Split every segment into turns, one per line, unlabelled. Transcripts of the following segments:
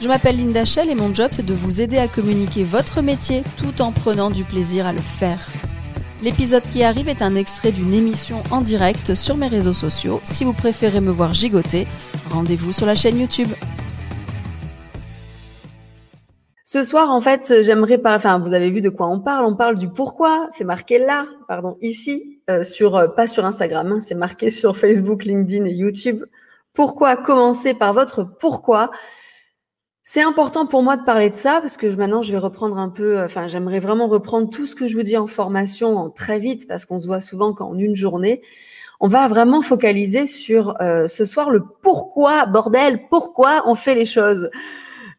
Je m'appelle Linda Shell et mon job c'est de vous aider à communiquer votre métier tout en prenant du plaisir à le faire. L'épisode qui arrive est un extrait d'une émission en direct sur mes réseaux sociaux. Si vous préférez me voir gigoter, rendez-vous sur la chaîne YouTube.
Ce soir, en fait, j'aimerais parler. Enfin, vous avez vu de quoi on parle. On parle du pourquoi. C'est marqué là, pardon, ici, euh, sur euh, pas sur Instagram. Hein, c'est marqué sur Facebook, LinkedIn et YouTube. Pourquoi commencer par votre pourquoi c'est important pour moi de parler de ça parce que maintenant je vais reprendre un peu, enfin j'aimerais vraiment reprendre tout ce que je vous dis en formation en très vite parce qu'on se voit souvent qu'en une journée. On va vraiment focaliser sur euh, ce soir le pourquoi, bordel, pourquoi on fait les choses.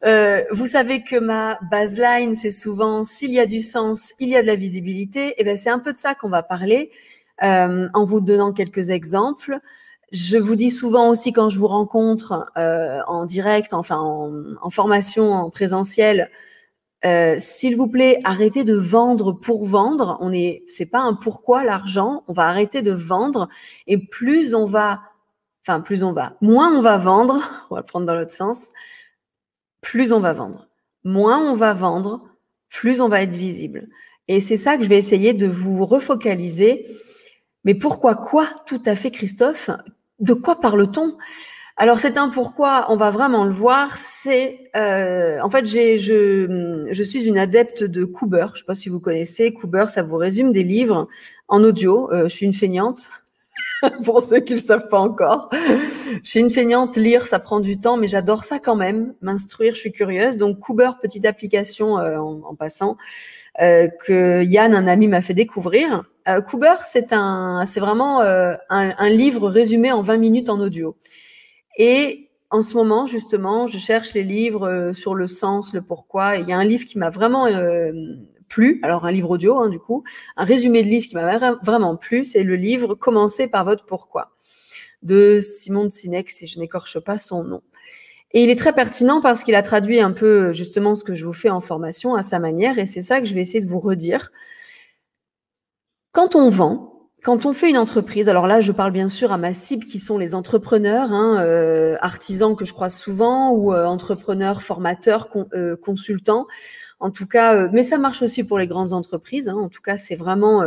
Euh, vous savez que ma baseline, c'est souvent s'il y a du sens, il y a de la visibilité. Et eh ben c'est un peu de ça qu'on va parler euh, en vous donnant quelques exemples. Je vous dis souvent aussi quand je vous rencontre euh, en direct, enfin en, formation, en présentiel, euh, s'il vous plaît, arrêtez de vendre pour vendre. On est, c'est pas un pourquoi l'argent. On va arrêter de vendre et plus on va, enfin plus on va, moins on va vendre. On va le prendre dans l'autre sens. Plus on va vendre, moins on va vendre, plus on va être visible. Et c'est ça que je vais essayer de vous refocaliser. Mais pourquoi quoi tout à fait, Christophe de quoi parle-t-on? Alors c'est un pourquoi, on va vraiment le voir. C'est euh, en fait j'ai je je suis une adepte de Cooper. Je sais pas si vous connaissez Cooper. Ça vous résume des livres en audio. Euh, je suis une feignante. Pour ceux qui ne le savent pas encore, je suis une feignante. Lire, ça prend du temps, mais j'adore ça quand même. M'instruire, je suis curieuse. Donc Cooper, petite application euh, en, passant que Yann, un ami, m'a fait découvrir. Euh, Cooper, c'est un, c'est vraiment euh, un, livre résumé en 20 minutes en audio. Et en ce moment, justement, je cherche les livres euh, sur le sens, le pourquoi. il y a un livre qui m'a vraiment plu. Alors un livre audio, hein, du coup, un résumé de livre qui m'a vraiment plu, c'est le livre Commencez par votre pourquoi de Simon de Sinek, si je n'écorche pas son nom. Et il est très pertinent parce qu'il a traduit un peu justement ce que je vous fais en formation à sa manière, et c'est ça que je vais essayer de vous redire. Quand on vend, quand on fait une entreprise, alors là, je parle bien sûr à ma cible qui sont les entrepreneurs, hein, euh, artisans que je croise souvent, ou euh, entrepreneurs, formateurs, euh, consultants. En tout cas, mais ça marche aussi pour les grandes entreprises. Hein, en tout cas, c'est vraiment,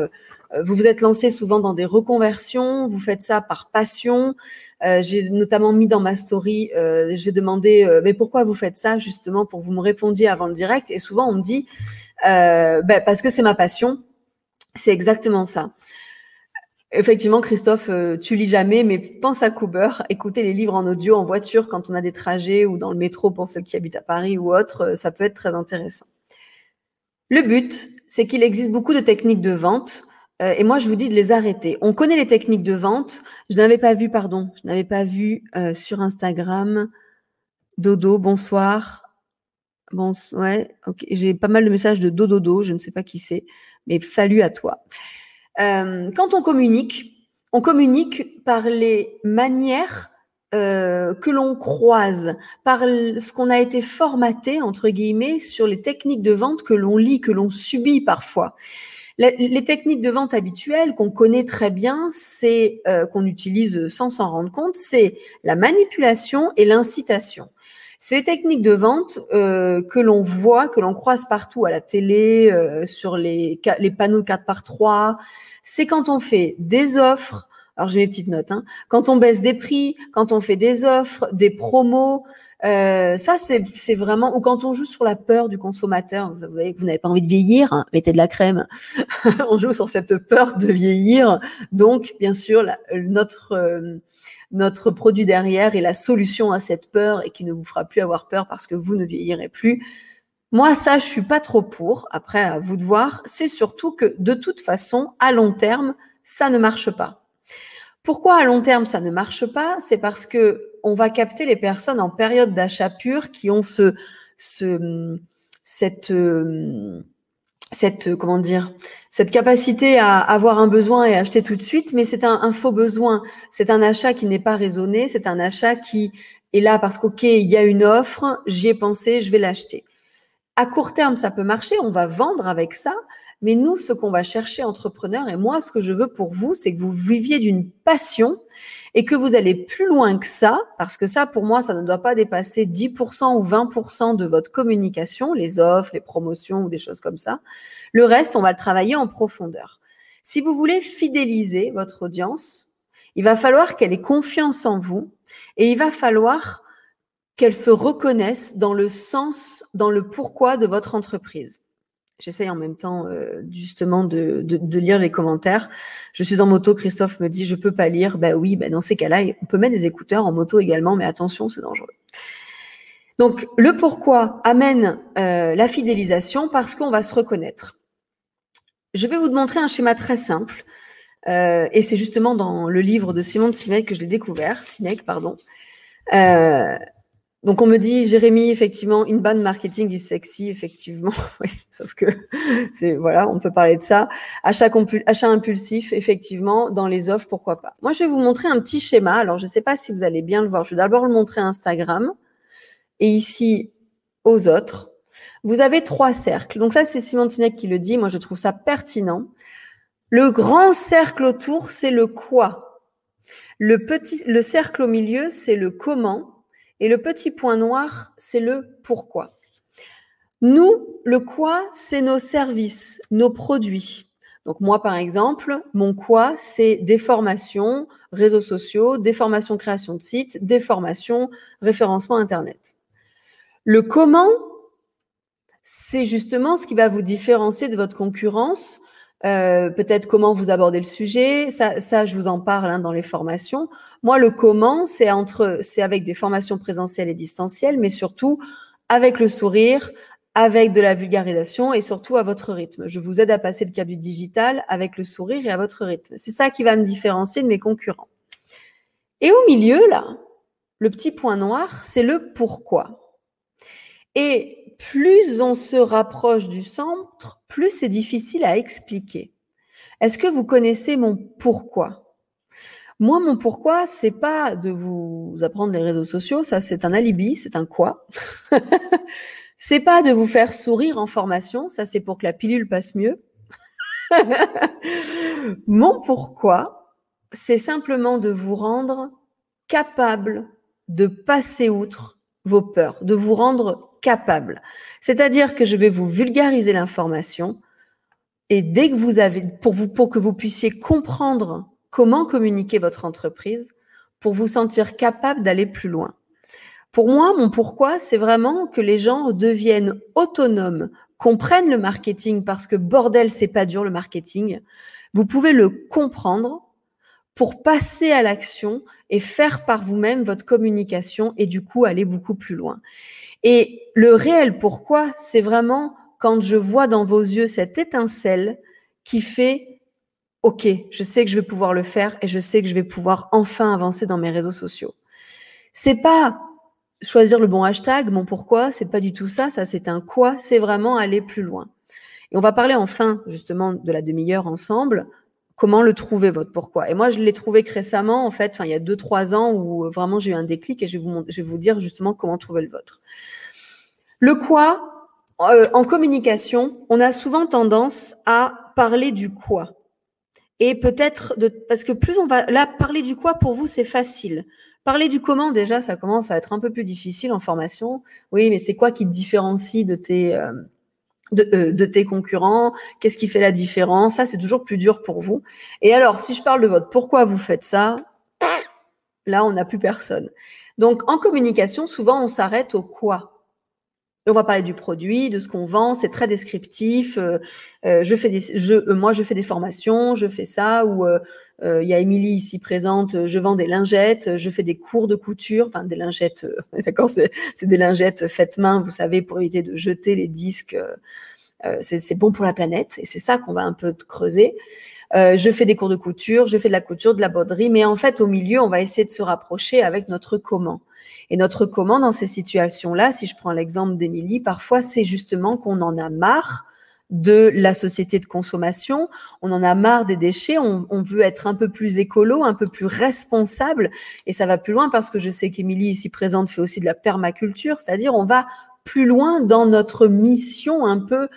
vous vous êtes lancé souvent dans des reconversions, vous faites ça par passion. j'ai notamment mis dans ma story, j'ai demandé, mais pourquoi vous faites ça justement pour que vous me répondiez avant le direct? Et souvent, on me dit, ben, parce que c'est ma passion c'est exactement ça. Effectivement, Christophe, euh, tu lis jamais, mais pense à Cooper, écouter les livres en audio en voiture quand on a des trajets ou dans le métro pour ceux qui habitent à Paris ou autre, euh, ça peut être très intéressant. Le but, c'est qu'il existe beaucoup de techniques de vente euh, et moi je vous dis de les arrêter. On connaît les techniques de vente. Je n'avais pas vu, pardon, je n'avais pas vu sur Instagram. Dodo, bonsoir. Bon, ouais, ok. J'ai pas mal de messages de Dododo, je ne sais pas qui c'est mais salut à toi. Euh, quand on communique, on communique par les manières euh, que l'on croise, par ce qu'on a été formaté, entre guillemets, sur les techniques de vente que l'on lit, que l'on subit parfois. Les techniques de vente habituelles qu'on connaît très bien, c'est euh, qu'on utilise sans s'en rendre compte, c'est la manipulation et l'incitation. C'est les techniques de vente euh, que l'on voit, que l'on croise partout à la télé, euh, sur les, les panneaux 4 par 3. C'est quand on fait des offres, alors j'ai mes petites notes, hein, quand on baisse des prix, quand on fait des offres, des promos, euh, ça, c'est vraiment, ou quand on joue sur la peur du consommateur, vous, voyez, vous n'avez pas envie de vieillir, hein, mettez de la crème. on joue sur cette peur de vieillir. Donc, bien sûr, notre euh, notre produit derrière est la solution à cette peur et qui ne vous fera plus avoir peur parce que vous ne vieillirez plus. Moi, ça, je suis pas trop pour. Après, à vous de voir. C'est surtout que de toute façon, à long terme, ça ne marche pas. Pourquoi à long terme ça ne marche pas? C'est parce que on va capter les personnes en période d'achat pur qui ont ce, ce cette euh, cette comment dire cette capacité à avoir un besoin et acheter tout de suite, mais c'est un, faux besoin. C'est un achat qui n'est pas raisonné. C'est un achat qui est là parce qu'ok, il y a une offre, j'y ai pensé, je vais l'acheter. À court terme, ça peut marcher. On va vendre avec ça. Mais nous, ce qu'on va chercher, entrepreneurs, et moi, ce que je veux pour vous, c'est que vous viviez d'une passion et que vous allez plus loin que ça, parce que ça, pour moi, ça ne doit pas dépasser 10% ou 20% de votre communication, les offres, les promotions ou des choses comme ça. Le reste, on va le travailler en profondeur. Si vous voulez fidéliser votre audience, il va falloir qu'elle ait confiance en vous et il va falloir qu'elle se reconnaisse dans le sens, dans le pourquoi de votre entreprise. J'essaye en même temps euh, justement de, de, lire les commentaires. Je suis en moto, Christophe me dit je peux pas lire. Ben oui, ben dans ces cas-là, on peut mettre des écouteurs en moto également, mais attention, c'est dangereux. Donc le pourquoi amène euh, la fidélisation parce qu'on va se reconnaître. Je vais vous montrer un schéma très simple. Euh, et c'est justement dans le livre de Simon de Sinek que je l'ai découvert, Sinek, pardon. Donc on me dit Jérémy effectivement inbound marketing is sexy effectivement. Oui, sauf que c'est voilà on peut parler de ça. Achat achat impulsif effectivement dans les offres pourquoi pas. Moi je vais vous montrer un petit schéma. Alors je ne sais pas si vous allez bien le voir. Je vais d'abord le montrer à Instagram. Et ici aux autres vous avez trois cercles. Donc ça c'est Simon Sinek qui le dit. Moi je trouve ça pertinent. Le grand cercle autour c'est le quoi? Le petit le cercle au milieu c'est le comment et le petit point noir, c'est le pourquoi. Nous, le quoi, c'est nos services, nos produits. Donc moi, par exemple, mon quoi, c'est des formations, réseaux sociaux, des formations création de sites, des formations référencement Internet. Le comment, c'est justement ce qui va vous différencier de votre concurrence euh, peut-être comment vous abordez le sujet. Ça, ça je vous en parle hein, dans les formations. Moi, le comment, c'est entre, c'est avec des formations présentielles et distancielles, mais surtout avec le sourire, avec de la vulgarisation et surtout à votre rythme. Je vous aide à passer le cap du digital avec le sourire et à votre rythme. C'est ça qui va me différencier de mes concurrents. Et au milieu, là, le petit point noir, c'est le pourquoi. Et plus on se rapproche du centre, plus c'est difficile à expliquer. Est-ce que vous connaissez mon pourquoi? Moi, mon pourquoi, c'est pas de vous apprendre les réseaux sociaux, ça c'est un alibi, c'est un quoi. c'est pas de vous faire sourire en formation, ça c'est pour que la pilule passe mieux. mon pourquoi, c'est simplement de vous rendre capable de passer outre vos peurs, de vous rendre capable. C'est-à-dire que je vais vous vulgariser l'information et dès que vous avez, pour vous, pour que vous puissiez comprendre comment communiquer votre entreprise, pour vous sentir capable d'aller plus loin. Pour moi, mon pourquoi, c'est vraiment que les gens deviennent autonomes, comprennent le marketing parce que bordel, c'est pas dur le marketing. Vous pouvez le comprendre pour passer à l'action et faire par vous-même votre communication et du coup aller beaucoup plus loin. Et le réel pourquoi, c'est vraiment quand je vois dans vos yeux cette étincelle qui fait OK, je sais que je vais pouvoir le faire et je sais que je vais pouvoir enfin avancer dans mes réseaux sociaux. C'est pas choisir le bon hashtag, mon pourquoi, c'est pas du tout ça, ça c'est un quoi, c'est vraiment aller plus loin. Et on va parler enfin justement de la demi-heure ensemble comment le trouver votre pourquoi. Et moi, je l'ai trouvé récemment, en fait, il y a deux, trois ans où euh, vraiment j'ai eu un déclic et je vais vous, je vais vous dire justement comment trouver le vôtre. Le quoi, euh, en communication, on a souvent tendance à parler du quoi. Et peut-être de, parce que plus on va, là, parler du quoi pour vous, c'est facile. Parler du comment, déjà, ça commence à être un peu plus difficile en formation. Oui, mais c'est quoi qui te différencie de tes, euh, euh, de, tes concurrents, qu'est-ce qui fait la différence, ça c'est toujours plus dur pour vous. Et alors, si je parle de votre pourquoi vous faites ça, là on n'a plus personne. Donc en communication, souvent on s'arrête au quoi. On va parler du produit, de ce qu'on vend, c'est très descriptif. Euh, euh, je fais des, je, moi, je fais des formations, je fais ça. Ou il y a Émilie ici présente, je vends des lingettes, je fais des cours de couture, enfin des lingettes. D'accord, c'est des lingettes faites main, vous savez, pour éviter de jeter les disques euh, c'est bon pour la planète et c'est ça qu'on va un peu creuser. Euh, je fais des cours de couture, je fais de la couture, de la broderie, mais en fait, au milieu, on va essayer de se rapprocher avec notre comment. Et notre comment dans ces situations-là, si je prends l'exemple d'Émilie, parfois, c'est justement qu'on en a marre de la société de consommation. On en a marre des déchets. On, on veut être un peu plus écolo, un peu plus responsable. Et ça va plus loin parce que je sais qu'Émilie, ici présente, fait aussi de la permaculture. C'est-à-dire, on va plus loin dans notre mission un peu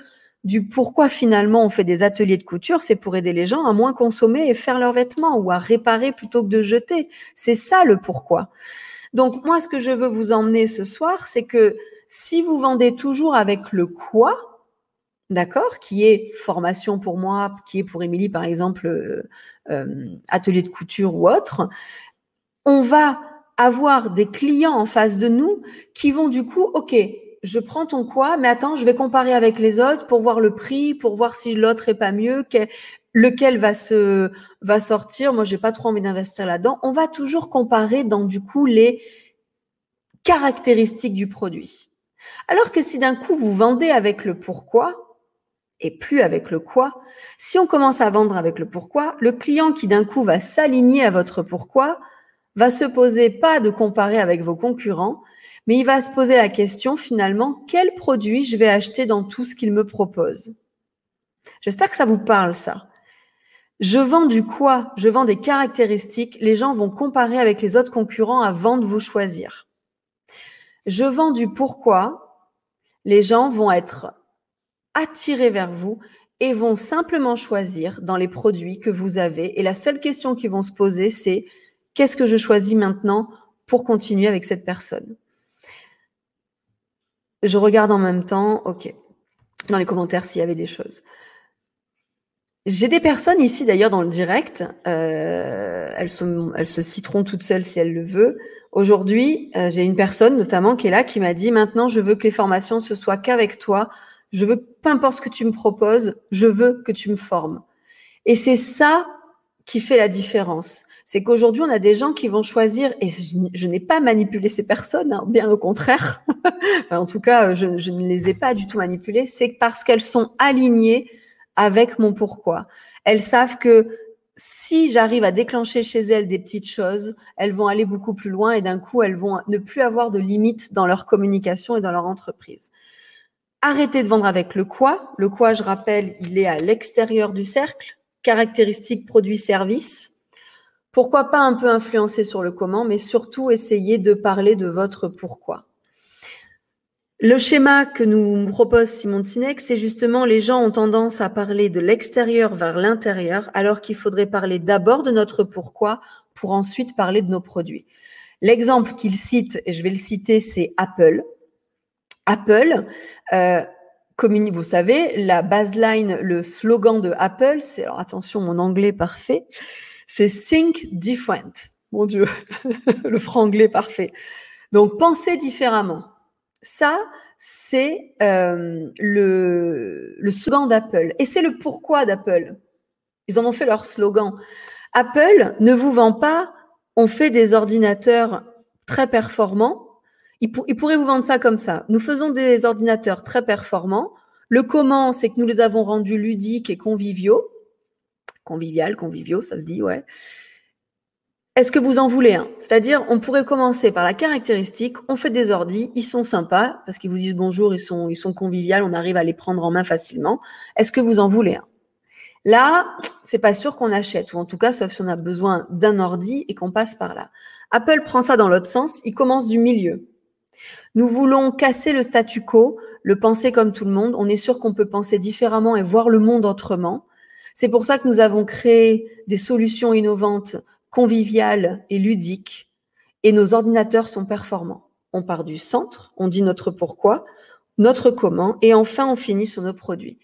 du pourquoi finalement on fait des ateliers de couture, c'est pour aider les gens à moins consommer et faire leurs vêtements ou à réparer plutôt que de jeter. C'est ça le pourquoi. Donc moi, ce que je veux vous emmener ce soir, c'est que si vous vendez toujours avec le quoi, d'accord, qui est formation pour moi, qui est pour Émilie par exemple euh, euh, atelier de couture ou autre, on va avoir des clients en face de nous qui vont du coup, ok, je prends ton quoi, mais attends, je vais comparer avec les autres pour voir le prix, pour voir si l'autre est pas mieux, lequel va va sortir. Moi, j'ai pas trop envie d'investir là-dedans. On va toujours comparer dans du coup les caractéristiques du produit. Alors que si d'un coup vous vendez avec le pourquoi et plus avec le quoi, si on commence à vendre avec le pourquoi, le client qui d'un coup va s'aligner à votre pourquoi va se poser pas de comparer avec vos concurrents, mais il va se poser la question finalement, quel produit je vais acheter dans tout ce qu'il me propose? J'espère que ça vous parle ça. Je vends du quoi? Je vends des caractéristiques. Les gens vont comparer avec les autres concurrents avant de vous choisir. Je vends du pourquoi. Les gens vont être attirés vers vous et vont simplement choisir dans les produits que vous avez. Et la seule question qu'ils vont se poser, c'est qu'est-ce que je choisis maintenant pour continuer avec cette personne? Je regarde en même temps, ok, dans les commentaires s'il y avait des choses. J'ai des personnes ici d'ailleurs dans le direct, euh, elles, se, citeront toutes seules si elles le veulent. Aujourd'hui, euh, j'ai une personne notamment qui est là qui m'a dit maintenant je veux que les formations ce soit qu'avec toi. Je veux peu importe ce que tu me proposes, je veux que tu me formes. Et c'est ça qui fait la différence c'est qu'aujourd'hui, on a des gens qui vont choisir, et je, n'ai pas manipulé ces personnes, hein, bien au contraire, en tout cas, je, je, ne les ai pas du tout manipulées, c'est parce qu'elles sont alignées avec mon pourquoi. Elles savent que si j'arrive à déclencher chez elles des petites choses, elles vont aller beaucoup plus loin et d'un coup, elles vont ne plus avoir de limites dans leur communication et dans leur entreprise. Arrêtez de vendre avec le quoi. Le quoi, je rappelle, il est à l'extérieur du cercle. Caractéristiques, produits, services pourquoi pas un peu influencer sur le comment, mais surtout essayer de parler de votre pourquoi. Le schéma que nous propose Simon Sinek, c'est justement les gens ont tendance à parler de l'extérieur vers l'intérieur, alors qu'il faudrait parler d'abord de notre pourquoi pour ensuite parler de nos produits. L'exemple qu'il cite, et je vais le citer, c'est Apple. Apple, euh, vous savez, la baseline, le slogan de Apple, c'est, alors attention, mon anglais parfait, c'est think different. Mon Dieu, le franglais parfait. Donc, penser différemment. Ça, c'est euh, le, le slogan d'Apple. Et c'est le pourquoi d'Apple. Ils en ont fait leur slogan. Apple ne vous vend pas, on fait des ordinateurs très performants. Ils, ils pourraient vous vendre ça comme ça. Nous faisons des ordinateurs très performants. Le comment, c'est que nous les avons rendus ludiques et conviviaux convivial, conviviaux, ça se dit, ouais. Est-ce que vous en voulez un? C'est-à-dire, on pourrait commencer par la caractéristique, on fait des ordis, ils sont sympas, parce qu'ils vous disent bonjour, ils sont, conviviales, on arrive à les prendre en main facilement. Est-ce que vous en voulez un? Là, c'est pas sûr qu'on achète, ou en tout cas, sauf si on a besoin d'un ordi et qu'on passe par là. Apple prend ça dans l'autre sens, il commence du milieu. Nous voulons casser le statu quo, le penser comme tout le monde. On est sûr qu'on peut penser différemment et voir le monde autrement. C'est pour ça que nous avons créé des solutions innovantes, conviviales et ludiques, et nos ordinateurs sont performants. On part du centre, on dit notre pourquoi, notre comment, et enfin on finit sur nos produits.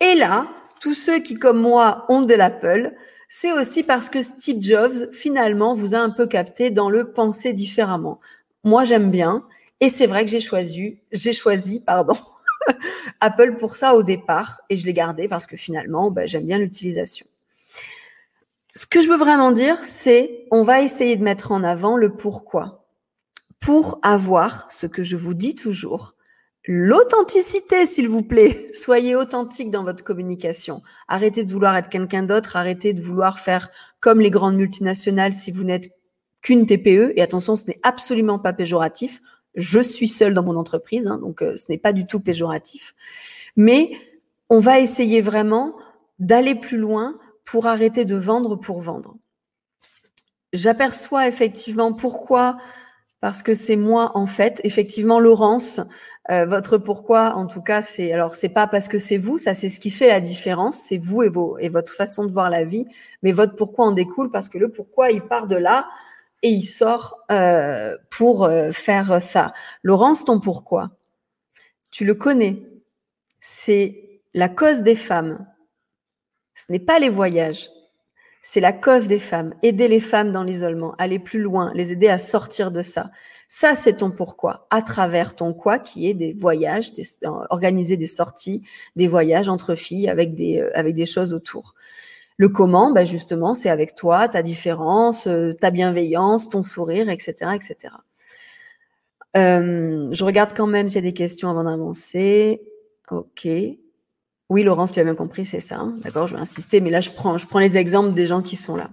Et là, tous ceux qui, comme moi, ont de l'Apple, c'est aussi parce que Steve Jobs, finalement, vous a un peu capté dans le penser différemment. Moi, j'aime bien, et c'est vrai que j'ai choisi, j'ai choisi, pardon, Apple pour ça au départ et je l'ai gardé parce que finalement, bah, j'aime bien l'utilisation. Ce que je veux vraiment dire, c'est on va essayer de mettre en avant le pourquoi pour avoir ce que je vous dis toujours, l'authenticité, s'il vous plaît. Soyez authentique dans votre communication. Arrêtez de vouloir être quelqu'un d'autre. Arrêtez de vouloir faire comme les grandes multinationales si vous n'êtes qu'une TPE. Et attention, ce n'est absolument pas péjoratif. Je suis seule dans mon entreprise, hein, donc euh, ce n'est pas du tout péjoratif. Mais on va essayer vraiment d'aller plus loin pour arrêter de vendre pour vendre. J'aperçois effectivement pourquoi, parce que c'est moi en fait, effectivement Laurence, euh, votre pourquoi en tout cas c'est alors c'est pas parce que c'est vous, ça c'est ce qui fait la différence, c'est vous et et votre façon de voir la vie, mais votre pourquoi en découle parce que le pourquoi il part de là et il sort euh, pour euh, faire ça. Laurence, ton pourquoi, tu le connais, c'est la cause des femmes. Ce n'est pas les voyages, c'est la cause des femmes. Aider les femmes dans l'isolement, aller plus loin, les aider à sortir de ça. Ça, c'est ton pourquoi, à travers ton quoi, qui est des voyages, organiser des sorties, des voyages entre filles avec des, euh, avec des choses autour. Le comment, bah justement, c'est avec toi, ta différence, euh, ta bienveillance, ton sourire, etc., etc. Euh, je regarde quand même s'il y a des questions avant d'avancer. Ok. Oui, Laurence, tu as bien compris, c'est ça. Hein. D'accord, je vais insister, mais là, je prends, je prends les exemples des gens qui sont là.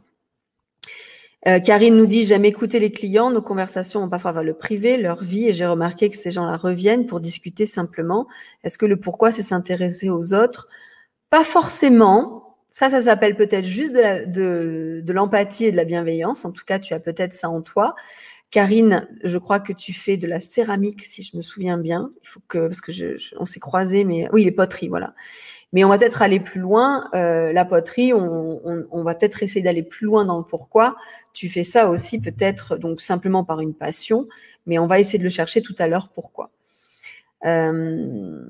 Euh, Karine nous dit J'aime écouter les clients, nos conversations ont parfois vers le privé, leur vie, et j'ai remarqué que ces gens-là reviennent pour discuter simplement. Est-ce que le pourquoi, c'est s'intéresser aux autres? Pas forcément. Ça, ça s'appelle peut-être juste de, de, l'empathie et de la bienveillance. En tout cas, tu as peut-être ça en toi. Karine, je crois que tu fais de la céramique, si je me souviens bien. Il faut que, parce que je, on s'est croisés, mais oui, les poteries, voilà. Mais on va peut-être aller plus loin. Euh, la poterie, on, on va peut-être essayer d'aller plus loin dans le pourquoi. Tu fais ça aussi peut-être donc simplement par une passion, mais on va essayer de le chercher tout à l'heure pourquoi. Euh,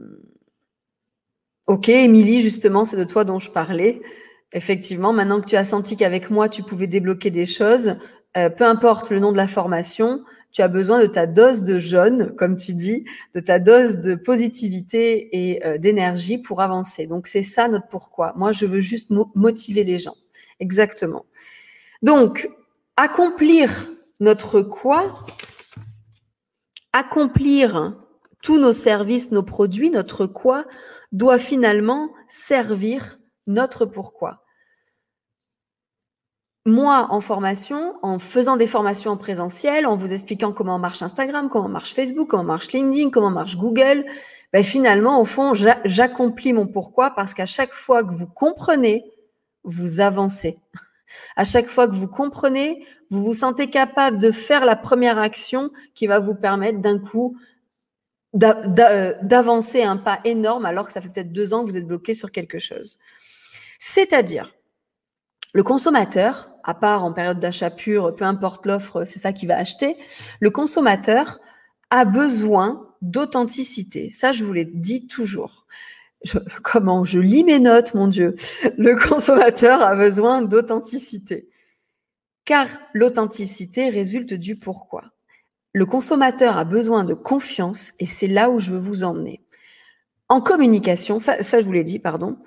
Ok, Émilie, justement, c'est de toi dont je parlais. Effectivement, maintenant que tu as senti qu'avec moi, tu pouvais débloquer des choses, euh, peu importe le nom de la formation, tu as besoin de ta dose de jaune, comme tu dis, de ta dose de positivité et euh, d'énergie pour avancer. Donc, c'est ça notre pourquoi. Moi, je veux juste motiver les gens. Exactement. Donc, accomplir notre quoi, accomplir tous nos services, nos produits, notre quoi, doit finalement servir notre pourquoi. Moi, en formation, en faisant des formations en présentiel, en vous expliquant comment marche Instagram, comment marche Facebook, comment marche LinkedIn, comment marche Google, ben finalement, au fond, j'accomplis mon pourquoi parce qu'à chaque fois que vous comprenez, vous avancez. À chaque fois que vous comprenez, vous vous sentez capable de faire la première action qui va vous permettre d'un coup d'avancer un pas énorme alors que ça fait peut-être deux ans que vous êtes bloqué sur quelque chose. C'est-à-dire, le consommateur, à part en période d'achat pur, peu importe l'offre, c'est ça qu'il va acheter, le consommateur a besoin d'authenticité. Ça, je vous l'ai dit toujours. comment je lis mes notes, mon Dieu. Le consommateur a besoin d'authenticité. Car l'authenticité résulte du pourquoi. Le consommateur a besoin de confiance et c'est là où je veux vous emmener. En communication, ça, je vous l'ai dit, pardon.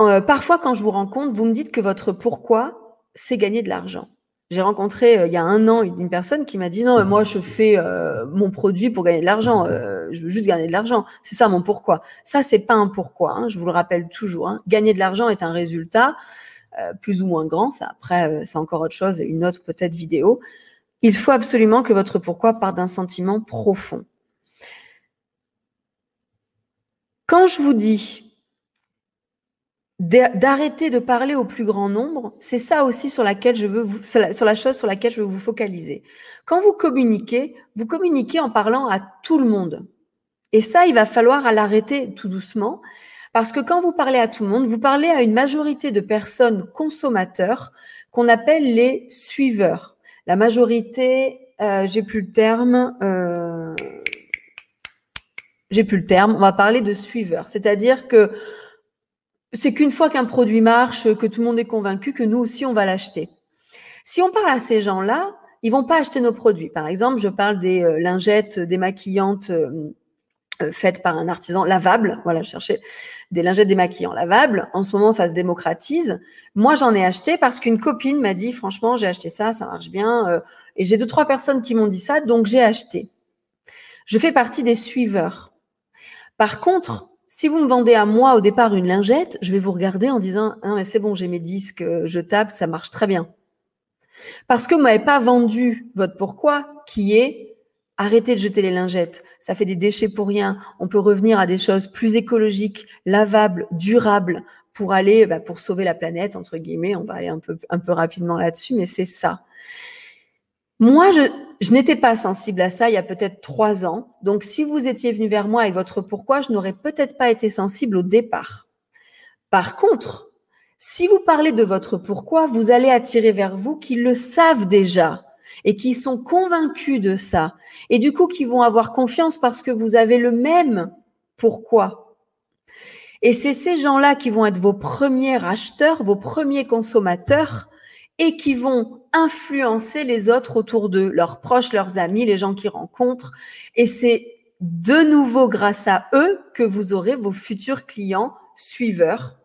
Euh, parfois, quand je vous rencontre, vous me dites que votre pourquoi, c'est gagner de l'argent. J'ai rencontré euh, il y a un an une personne qui m'a dit non, moi je fais euh, mon produit pour gagner de l'argent. je veux juste gagner de l'argent. C'est ça mon pourquoi. Ça c'est pas un pourquoi. Hein, je vous le rappelle toujours. Hein. Gagner de l'argent est un résultat plus ou moins grand. Après c'est encore autre chose, une autre peut-être vidéo. Il faut absolument que votre pourquoi parte d'un sentiment profond. Quand je vous dis d'arrêter de parler au plus grand nombre, c'est ça aussi sur laquelle je veux sur la chose sur laquelle je veux vous focaliser. Quand vous communiquez, vous communiquez en parlant à tout le monde. Et ça, il va falloir l'arrêter tout doucement, parce que quand vous parlez à tout le monde, vous parlez à une majorité de personnes consommateurs qu'on appelle les suiveurs. La majorité, euh, j'ai plus le terme. Euh, j'ai plus le terme. On va parler de suiveurs, c'est-à-dire que c'est qu'une fois qu'un produit marche, que tout le monde est convaincu, que nous aussi on va l'acheter. Si on parle à ces gens-là, ils vont pas acheter nos produits. Par exemple, je parle des euh, lingettes démaquillantes euh, faites par un artisan lavable. Voilà, je cherchais des lingettes démaquillants lavables. En ce moment, ça se démocratise. Moi, j'en ai acheté parce qu'une copine m'a dit, franchement, j'ai acheté ça, ça marche bien. Euh, et j'ai deux, trois personnes qui m'ont dit ça, donc j'ai acheté. Je fais partie des suiveurs. Par contre, si vous me vendez à moi au départ une lingette, je vais vous regarder en disant, ah non, mais c'est bon, j'ai mes disques, euh, je tape, ça marche très bien. Parce que vous m'avez pas vendu votre pourquoi, qui est Arrêtez de jeter les lingettes, ça fait des déchets pour rien. On peut revenir à des choses plus écologiques, lavables, durables, pour aller, bah, pour sauver la planète entre guillemets. On va aller un peu un peu rapidement là-dessus, mais c'est ça. Moi, je, je n'étais pas sensible à ça il y a peut-être trois ans. Donc, si vous étiez venu vers moi avec votre pourquoi, je n'aurais peut-être pas été sensible au départ. Par contre, si vous parlez de votre pourquoi, vous allez attirer vers vous qui le savent déjà et qui sont convaincus de ça. Et du coup, qui vont avoir confiance parce que vous avez le même pourquoi. Et c'est ces gens-là qui vont être vos premiers acheteurs, vos premiers consommateurs et qui vont influencer les autres autour d'eux, leurs proches, leurs amis, les gens qu'ils rencontrent. Et c'est de nouveau grâce à eux que vous aurez vos futurs clients suiveurs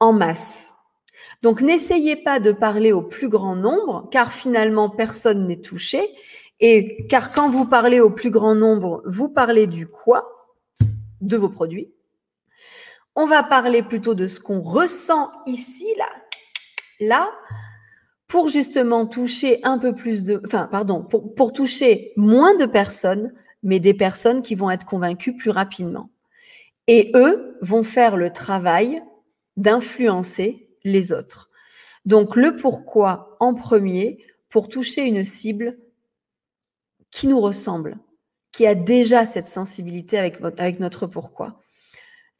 en masse. Donc n'essayez pas de parler au plus grand nombre, car finalement personne n'est touché. Et car quand vous parlez au plus grand nombre, vous parlez du quoi? De vos produits. On va parler plutôt de ce qu'on ressent ici, là, là, pour justement toucher un peu plus de, enfin, pardon, pour, pour toucher moins de personnes, mais des personnes qui vont être convaincues plus rapidement. Et eux vont faire le travail d'influencer les autres. Donc le pourquoi en premier pour toucher une cible qui nous ressemble, qui a déjà cette sensibilité avec, notre pourquoi.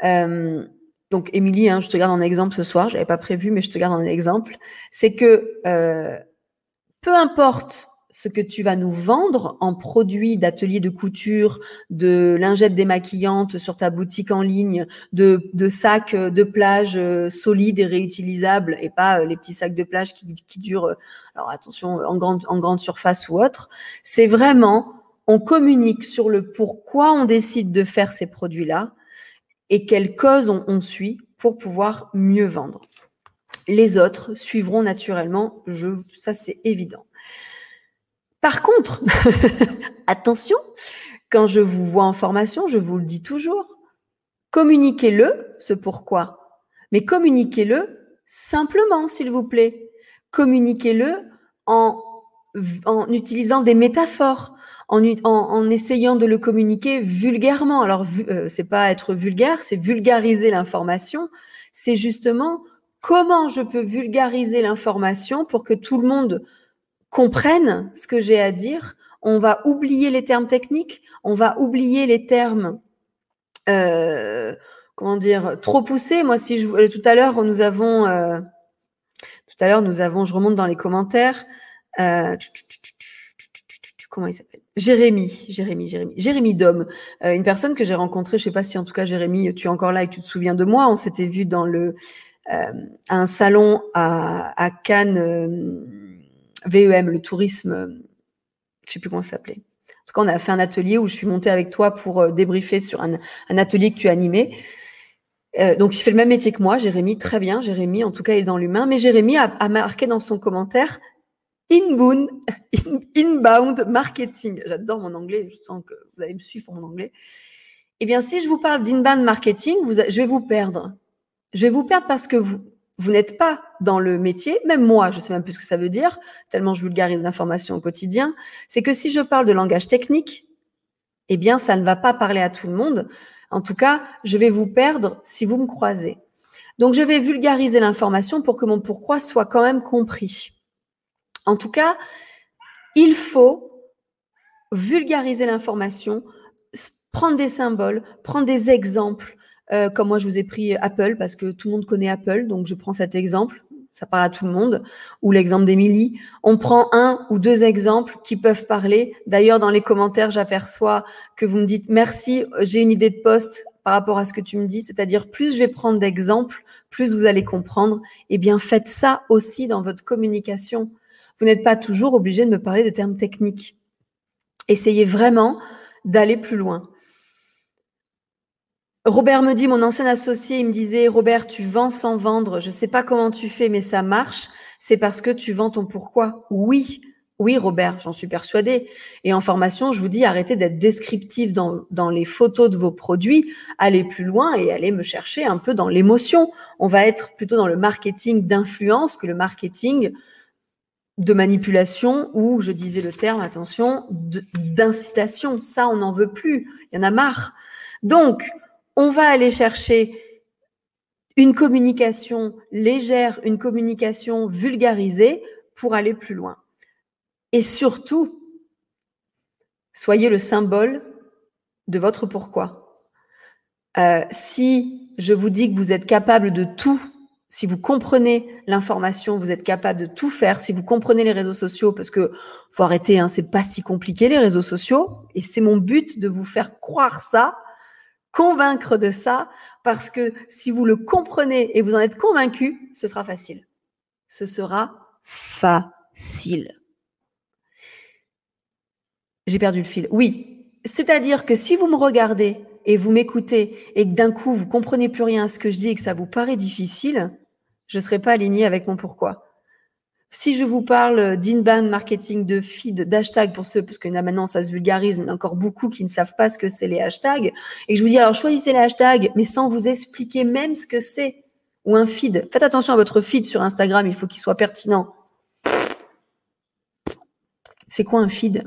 Euh, donc Émilie, hein, je te garde en exemple ce soir, je n'avais pas prévu, mais je te garde en exemple, c'est que euh, peu importe ce que tu vas nous vendre en produits d'ateliers de couture, de lingettes démaquillantes sur ta boutique en ligne, de, sacs de plage euh, solides et réutilisables et pas euh, les petits sacs de plage qui, qui durent, euh, alors attention, en grande, en grande surface ou autre. C'est vraiment, on communique sur le pourquoi on décide de faire ces produits-là et quelle cause on, on suit pour pouvoir mieux vendre. Les autres suivront naturellement, je, ça c'est évident. Par contre, attention, quand je vous vois en formation, je vous le dis toujours, communiquez-le, ce pourquoi, mais communiquez-le simplement, s'il vous plaît. Communiquez-le en, en utilisant des métaphores, en, en, essayant de le communiquer vulgairement. Alors, euh, c'est pas être vulgaire, c'est vulgariser l'information. C'est justement comment je peux vulgariser l'information pour que tout le monde comprennent ce que j'ai à dire. On va oublier les termes techniques, on va oublier les termes, euh, comment dire, trop poussés. Moi, si je tout à l'heure, nous avons, euh, tout à l'heure, nous avons, je remonte dans les commentaires. Euh, comment il s'appelle? Jérémy, Jérémy, Jérémy, Jérémy Dom, euh, une personne que j'ai rencontrée. Je sais pas si en tout cas Jérémy, tu es encore là et que tu te souviens de moi. On s'était vu dans le un salon à, à Cannes VEM, le tourisme, je sais plus comment ça s'appelait. En tout cas, on a fait un atelier où je suis montée avec toi pour euh, débriefer sur un, atelier que tu as animé. Euh, donc, il fait le même métier que moi, Jérémy, très bien. Jérémy, en tout cas, il est dans l'humain. Mais Jérémy a, marqué dans son commentaire inbound, in, inbound marketing. J'adore mon anglais, je sens que vous allez me suivre pour mon anglais. Eh bien, si je vous parle d'inbound marketing, je vais vous perdre. Je vais vous perdre parce que vous, vous n'êtes pas dans le métier, même moi, je sais même plus ce que ça veut dire, tellement je vulgarise l'information au quotidien, c'est que si je parle de langage technique, eh bien, ça ne va pas parler à tout le monde. En tout cas, je vais vous perdre si vous me croisez. Donc, je vais vulgariser l'information pour que mon pourquoi soit quand même compris. En tout cas, il faut vulgariser l'information, prendre des symboles, prendre des exemples, euh, comme moi, je vous ai pris Apple parce que tout le monde connaît Apple, donc je prends cet exemple. Ça parle à tout le monde. Ou l'exemple d'Émilie. On prend un ou deux exemples qui peuvent parler. D'ailleurs, dans les commentaires, j'aperçois que vous me dites merci, j'ai une idée de poste par rapport à ce que tu me dis. C'est-à-dire, plus je vais prendre d'exemples, plus vous allez comprendre. Eh bien, faites ça aussi dans votre communication. Vous n'êtes pas toujours obligé de me parler de termes techniques. Essayez vraiment d'aller plus loin. Robert me dit, mon ancien associé, il me disait, Robert, tu vends sans vendre. Je ne sais pas comment tu fais, mais ça marche. C'est parce que tu vends ton pourquoi. Oui, oui, Robert, j'en suis persuadée. Et en formation, je vous dis, arrêtez d'être descriptif dans, dans les photos de vos produits. Allez plus loin et allez me chercher un peu dans l'émotion. On va être plutôt dans le marketing d'influence que le marketing de manipulation ou, je disais le terme, attention, d'incitation. Ça, on n'en veut plus. Il y en a marre. Donc, on va aller chercher une communication légère, une communication vulgarisée pour aller plus loin. Et surtout, soyez le symbole de votre pourquoi. Euh, si je vous dis que vous êtes capable de tout si vous comprenez l'information, vous êtes capable de tout faire. Si vous comprenez les réseaux sociaux, parce que faut arrêter, hein, c'est pas si compliqué les réseaux sociaux. Et c'est mon but de vous faire croire ça, convaincre de ça, parce que si vous le comprenez et vous en êtes convaincu, ce sera facile. Ce sera facile. J'ai perdu le fil. Oui, c'est-à-dire que si vous me regardez et vous m'écoutez et que d'un coup vous comprenez plus rien à ce que je dis et que ça vous paraît difficile, je serai pas aligné avec mon pourquoi. Si je vous parle d'inbound marketing, de feed, d'hashtag pour ceux, parce que là maintenant ça se vulgarise, mais il y a encore beaucoup qui ne savent pas ce que c'est les hashtags, et je vous dis alors choisissez les hashtags, mais sans vous expliquer même ce que c'est, ou un feed. Faites attention à votre feed sur Instagram, il faut qu'il soit pertinent. C'est quoi un feed?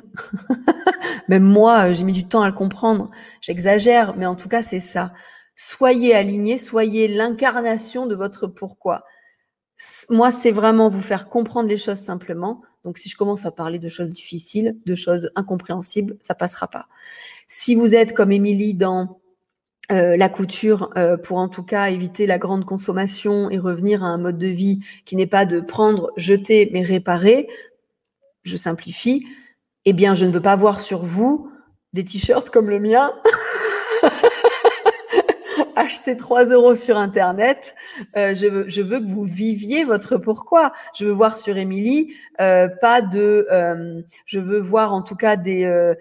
Même moi, j'ai mis du temps à le comprendre. J'exagère, mais en tout cas, c'est ça. Soyez alignés, soyez l'incarnation de votre pourquoi moi, c'est vraiment vous faire comprendre les choses simplement. Donc, si je commence à parler de choses difficiles, de choses incompréhensibles, ça passera pas. Si vous êtes comme Émilie dans euh, la couture, euh, pour en tout cas éviter la grande consommation et revenir à un mode de vie qui n'est pas de prendre, jeter, mais réparer, je simplifie, eh bien, je ne veux pas voir sur vous des t-shirts comme le mien acheter 3 euros sur Internet. Euh, je, veux, je veux que vous viviez votre pourquoi. Je veux voir sur Émilie euh, pas de. Euh, je veux voir en tout cas des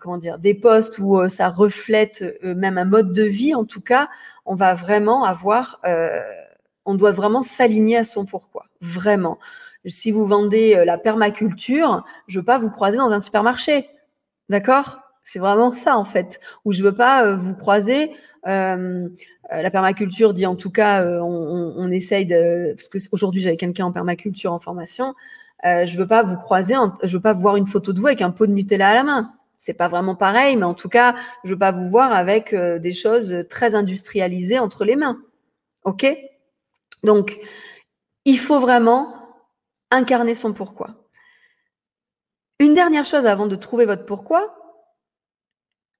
comment dire des posts où ça reflète même un mode de vie. En tout cas, on va vraiment avoir. on doit vraiment s'aligner à son pourquoi. Vraiment. Si vous vendez la permaculture, je veux pas vous croiser dans un supermarché. D'accord? C'est vraiment ça en fait, où je veux pas vous croiser euh, euh, la permaculture dit en tout cas, euh, on, on, essaye de, parce que aujourd'hui j'avais quelqu'un en permaculture en formation, euh, je veux pas vous croiser, je veux pas voir une photo de vous avec un pot de Nutella à la main. C'est pas vraiment pareil, mais en tout cas, je veux pas vous voir avec des choses très industrialisées entre les mains. Ok? Donc, il faut vraiment incarner son pourquoi. Une dernière chose avant de trouver votre pourquoi,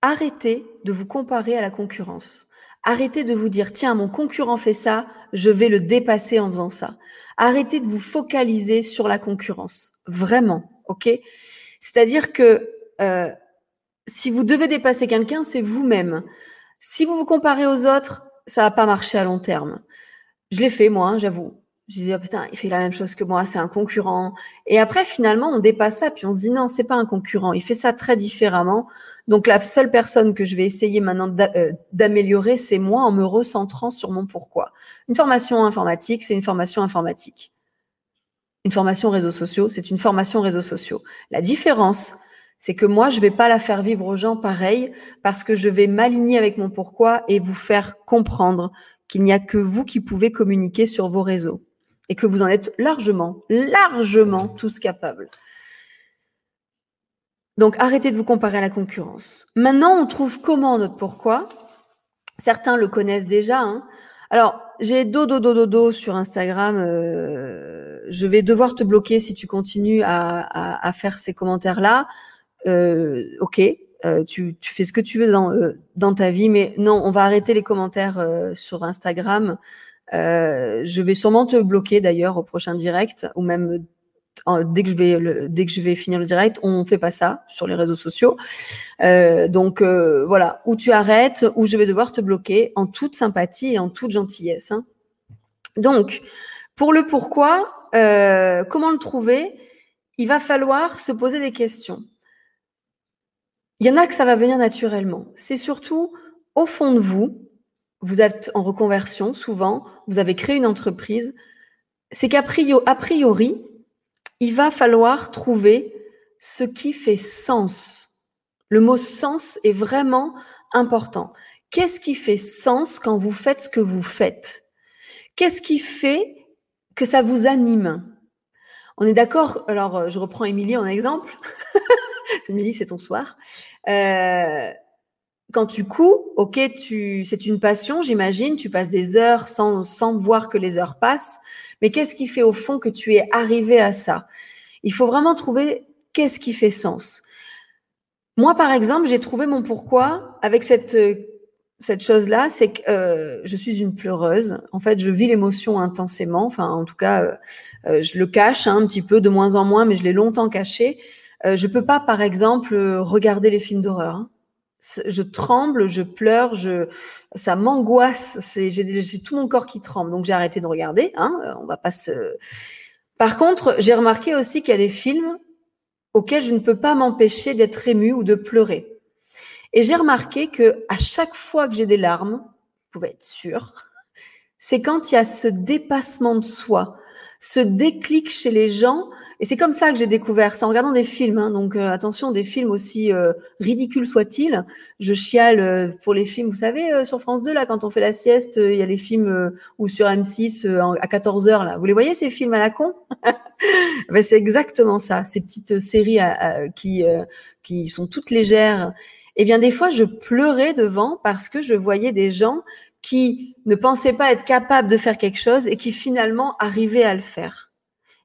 arrêtez de vous comparer à la concurrence. Arrêtez de vous dire, tiens, mon concurrent fait ça, je vais le dépasser en faisant ça. Arrêtez de vous focaliser sur la concurrence. Vraiment, ok? C'est-à-dire que euh, si vous devez dépasser quelqu'un, c'est vous-même. Si vous vous comparez aux autres, ça va pas marcher à long terme. Je l'ai fait, moi, hein, j'avoue. Je disais, oh, putain, il fait la même chose que moi, c'est un concurrent. Et après, finalement, on dépasse ça, puis on se dit, non, c'est pas un concurrent, il fait ça très différemment. Donc, la seule personne que je vais essayer maintenant euh, d'améliorer, c'est moi en me recentrant sur mon pourquoi. Une formation informatique, c'est une formation informatique. Une formation réseaux sociaux, c'est une formation réseaux sociaux. La différence, c'est que moi, je vais pas la faire vivre aux gens pareil parce que je vais m'aligner avec mon pourquoi et vous faire comprendre qu'il n'y a que vous qui pouvez communiquer sur vos réseaux et que vous en êtes largement, largement tous capables. Donc arrêtez de vous comparer à la concurrence. Maintenant, on trouve comment notre pourquoi? Certains le connaissent déjà. Hein. Alors, j'ai dodo dodo dodo sur Instagram. Euh, je vais devoir te bloquer si tu continues à, faire ces commentaires-là. Euh, ok, euh, tu, fais ce que tu veux dans, dans ta vie, mais non, on va arrêter les commentaires sur Instagram. Euh, je vais sûrement te bloquer d'ailleurs au prochain direct ou même dès que je vais dès que je vais finir le direct, on fait pas ça sur les réseaux sociaux. Euh, donc euh, voilà, où tu arrêtes, ou je vais devoir te bloquer en toute sympathie et en toute gentillesse. Hein. Donc pour le pourquoi, comment le trouver Il va falloir se poser des questions. Il y en a que ça va venir naturellement. C'est surtout au fond de vous, vous êtes en reconversion souvent, vous avez créé une entreprise, c'est qu'a priori, il va falloir trouver ce qui fait sens. Le mot sens est vraiment important. Qu'est-ce qui fait sens quand vous faites ce que vous faites? Qu'est-ce qui fait que ça vous anime? On est d'accord Alors, je reprends Émilie en exemple. Émilie, c'est ton soir. Euh, quand tu couds, ok, tu, c'est une passion, j'imagine. Tu passes des heures sans, sans voir que les heures passent. Mais qu'est-ce qui fait au fond que tu es arrivé à ça? Il faut vraiment trouver qu'est-ce qui fait sens. Moi, par exemple, j'ai trouvé mon pourquoi avec cette cette chose-là, c'est que euh, je suis une pleureuse. En fait, je vis l'émotion intensément. Enfin, en tout cas, euh, euh, je le cache hein, un petit peu, de moins en moins, mais je l'ai longtemps caché. Euh, je peux pas, par exemple, regarder les films d'horreur. Hein je tremble, je pleure, je, ça m'angoisse. J'ai, tout mon corps qui tremble. Donc j'ai arrêté de regarder. Hein, on va pas se. Par contre, j'ai remarqué aussi qu'il y a des films auxquels je ne peux pas m'empêcher d'être ému ou de pleurer. Et j'ai remarqué que à chaque fois que j'ai des larmes, vous pouvez être sûr, c'est quand il y a ce dépassement de soi, ce déclic chez les gens et c'est comme ça que j'ai découvert, c'est en regardant des films. Hein, donc euh, attention, des films aussi euh, ridicules soient-ils. Je chiale euh, pour les films, vous savez, sur France 2, là, quand on fait la sieste, il y a les films, ou sur M6 à 14 heures, là. Vous les voyez, ces films à la con? Ben, C'est exactement ça, ces petites séries qui, qui sont toutes légères. Eh bien, des fois, je pleurais devant parce que je voyais des gens qui ne pensaient pas être capables de faire quelque chose et qui finalement arrivaient à le faire.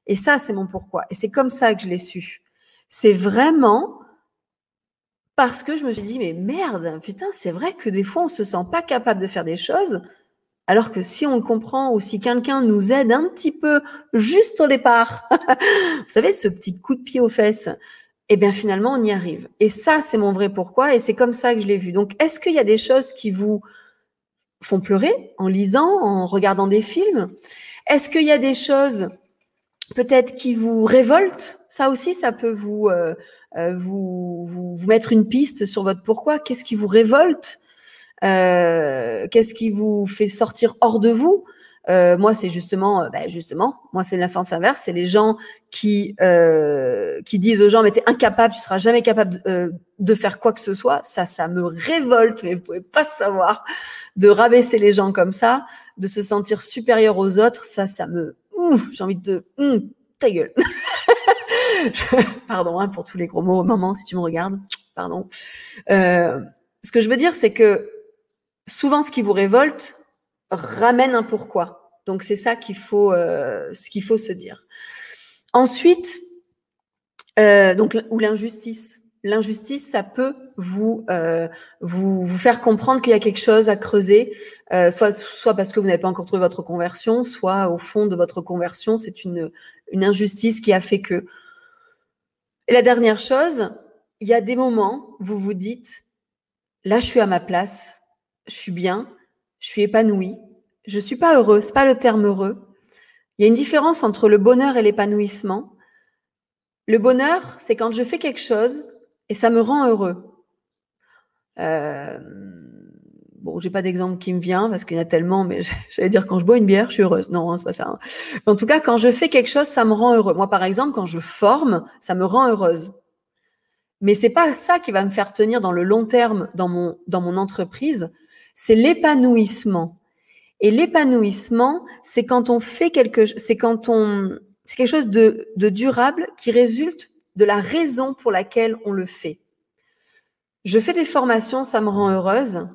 Et ça, c'est mon pourquoi. Et c'est comme ça que je l'ai su. C'est vraiment parce que je me suis dit, mais merde, putain, c'est vrai que des fois, on se sent pas capable de faire des choses. Alors que si on le comprend ou si quelqu'un nous aide un petit peu juste au départ, vous savez, ce petit coup de pied aux fesses, eh bien finalement, on y arrive. Et ça, c'est mon vrai pourquoi et c'est comme ça que je l'ai vu. Donc, est-ce qu'il y a des choses qui vous font pleurer en lisant, en regardant des films? Est-ce qu'il y a des choses peut-être qui vous révolte. Ça aussi, ça peut vous, euh, euh, vous, vous, vous, mettre une piste sur votre pourquoi. Qu'est-ce qui vous révolte? Euh, Qu'est-ce qui vous fait sortir hors de vous? Moi, c'est justement, ben justement, moi, c'est la sens inverse. C'est les gens qui qui disent aux gens, mais t'es incapable, tu seras jamais capable de, de faire quoi que ce soit. Ça, ça me révolte, mais vous pouvez pas savoir. De rabaisser les gens comme ça, de se sentir supérieur aux autres, ça, ça me j'ai envie de, ta gueule. pardon hein, pour tous les gros mots, maman, si tu me regardes, pardon. Euh, ce que je veux dire, c'est que souvent, ce qui vous révolte ramène un pourquoi. Donc c'est ça qu'il faut, euh, ce qu'il faut se dire. Ensuite, euh, donc ou l'injustice. L'injustice, ça peut vous, euh, vous vous faire comprendre qu'il y a quelque chose à creuser, euh, soit, soit parce que vous n'avez pas encore trouvé votre conversion, soit au fond de votre conversion, c'est une, une injustice qui a fait que. Et la dernière chose, il y a des moments, vous vous dites, là, je suis à ma place, je suis bien, je suis épanouie, je suis pas heureux, c'est pas le terme heureux. Il y a une différence entre le bonheur et l'épanouissement. Le bonheur, c'est quand je fais quelque chose et ça me rend heureux. Euh, Bon, j'ai pas d'exemple qui me vient parce qu'il y en a tellement, mais j'allais dire quand je bois une bière, je suis heureuse. Non, hein, c'est pas ça. Hein. En tout cas, quand je fais quelque chose, ça me rend heureux. Moi, par exemple, quand je forme, ça me rend heureuse. Mais c'est pas ça qui va me faire tenir dans le long terme dans mon dans mon entreprise. C'est l'épanouissement. Et l'épanouissement, c'est quand on fait quelque, c'est quand on, c'est quelque chose de, de durable qui résulte de la raison pour laquelle on le fait. Je fais des formations, ça me rend heureuse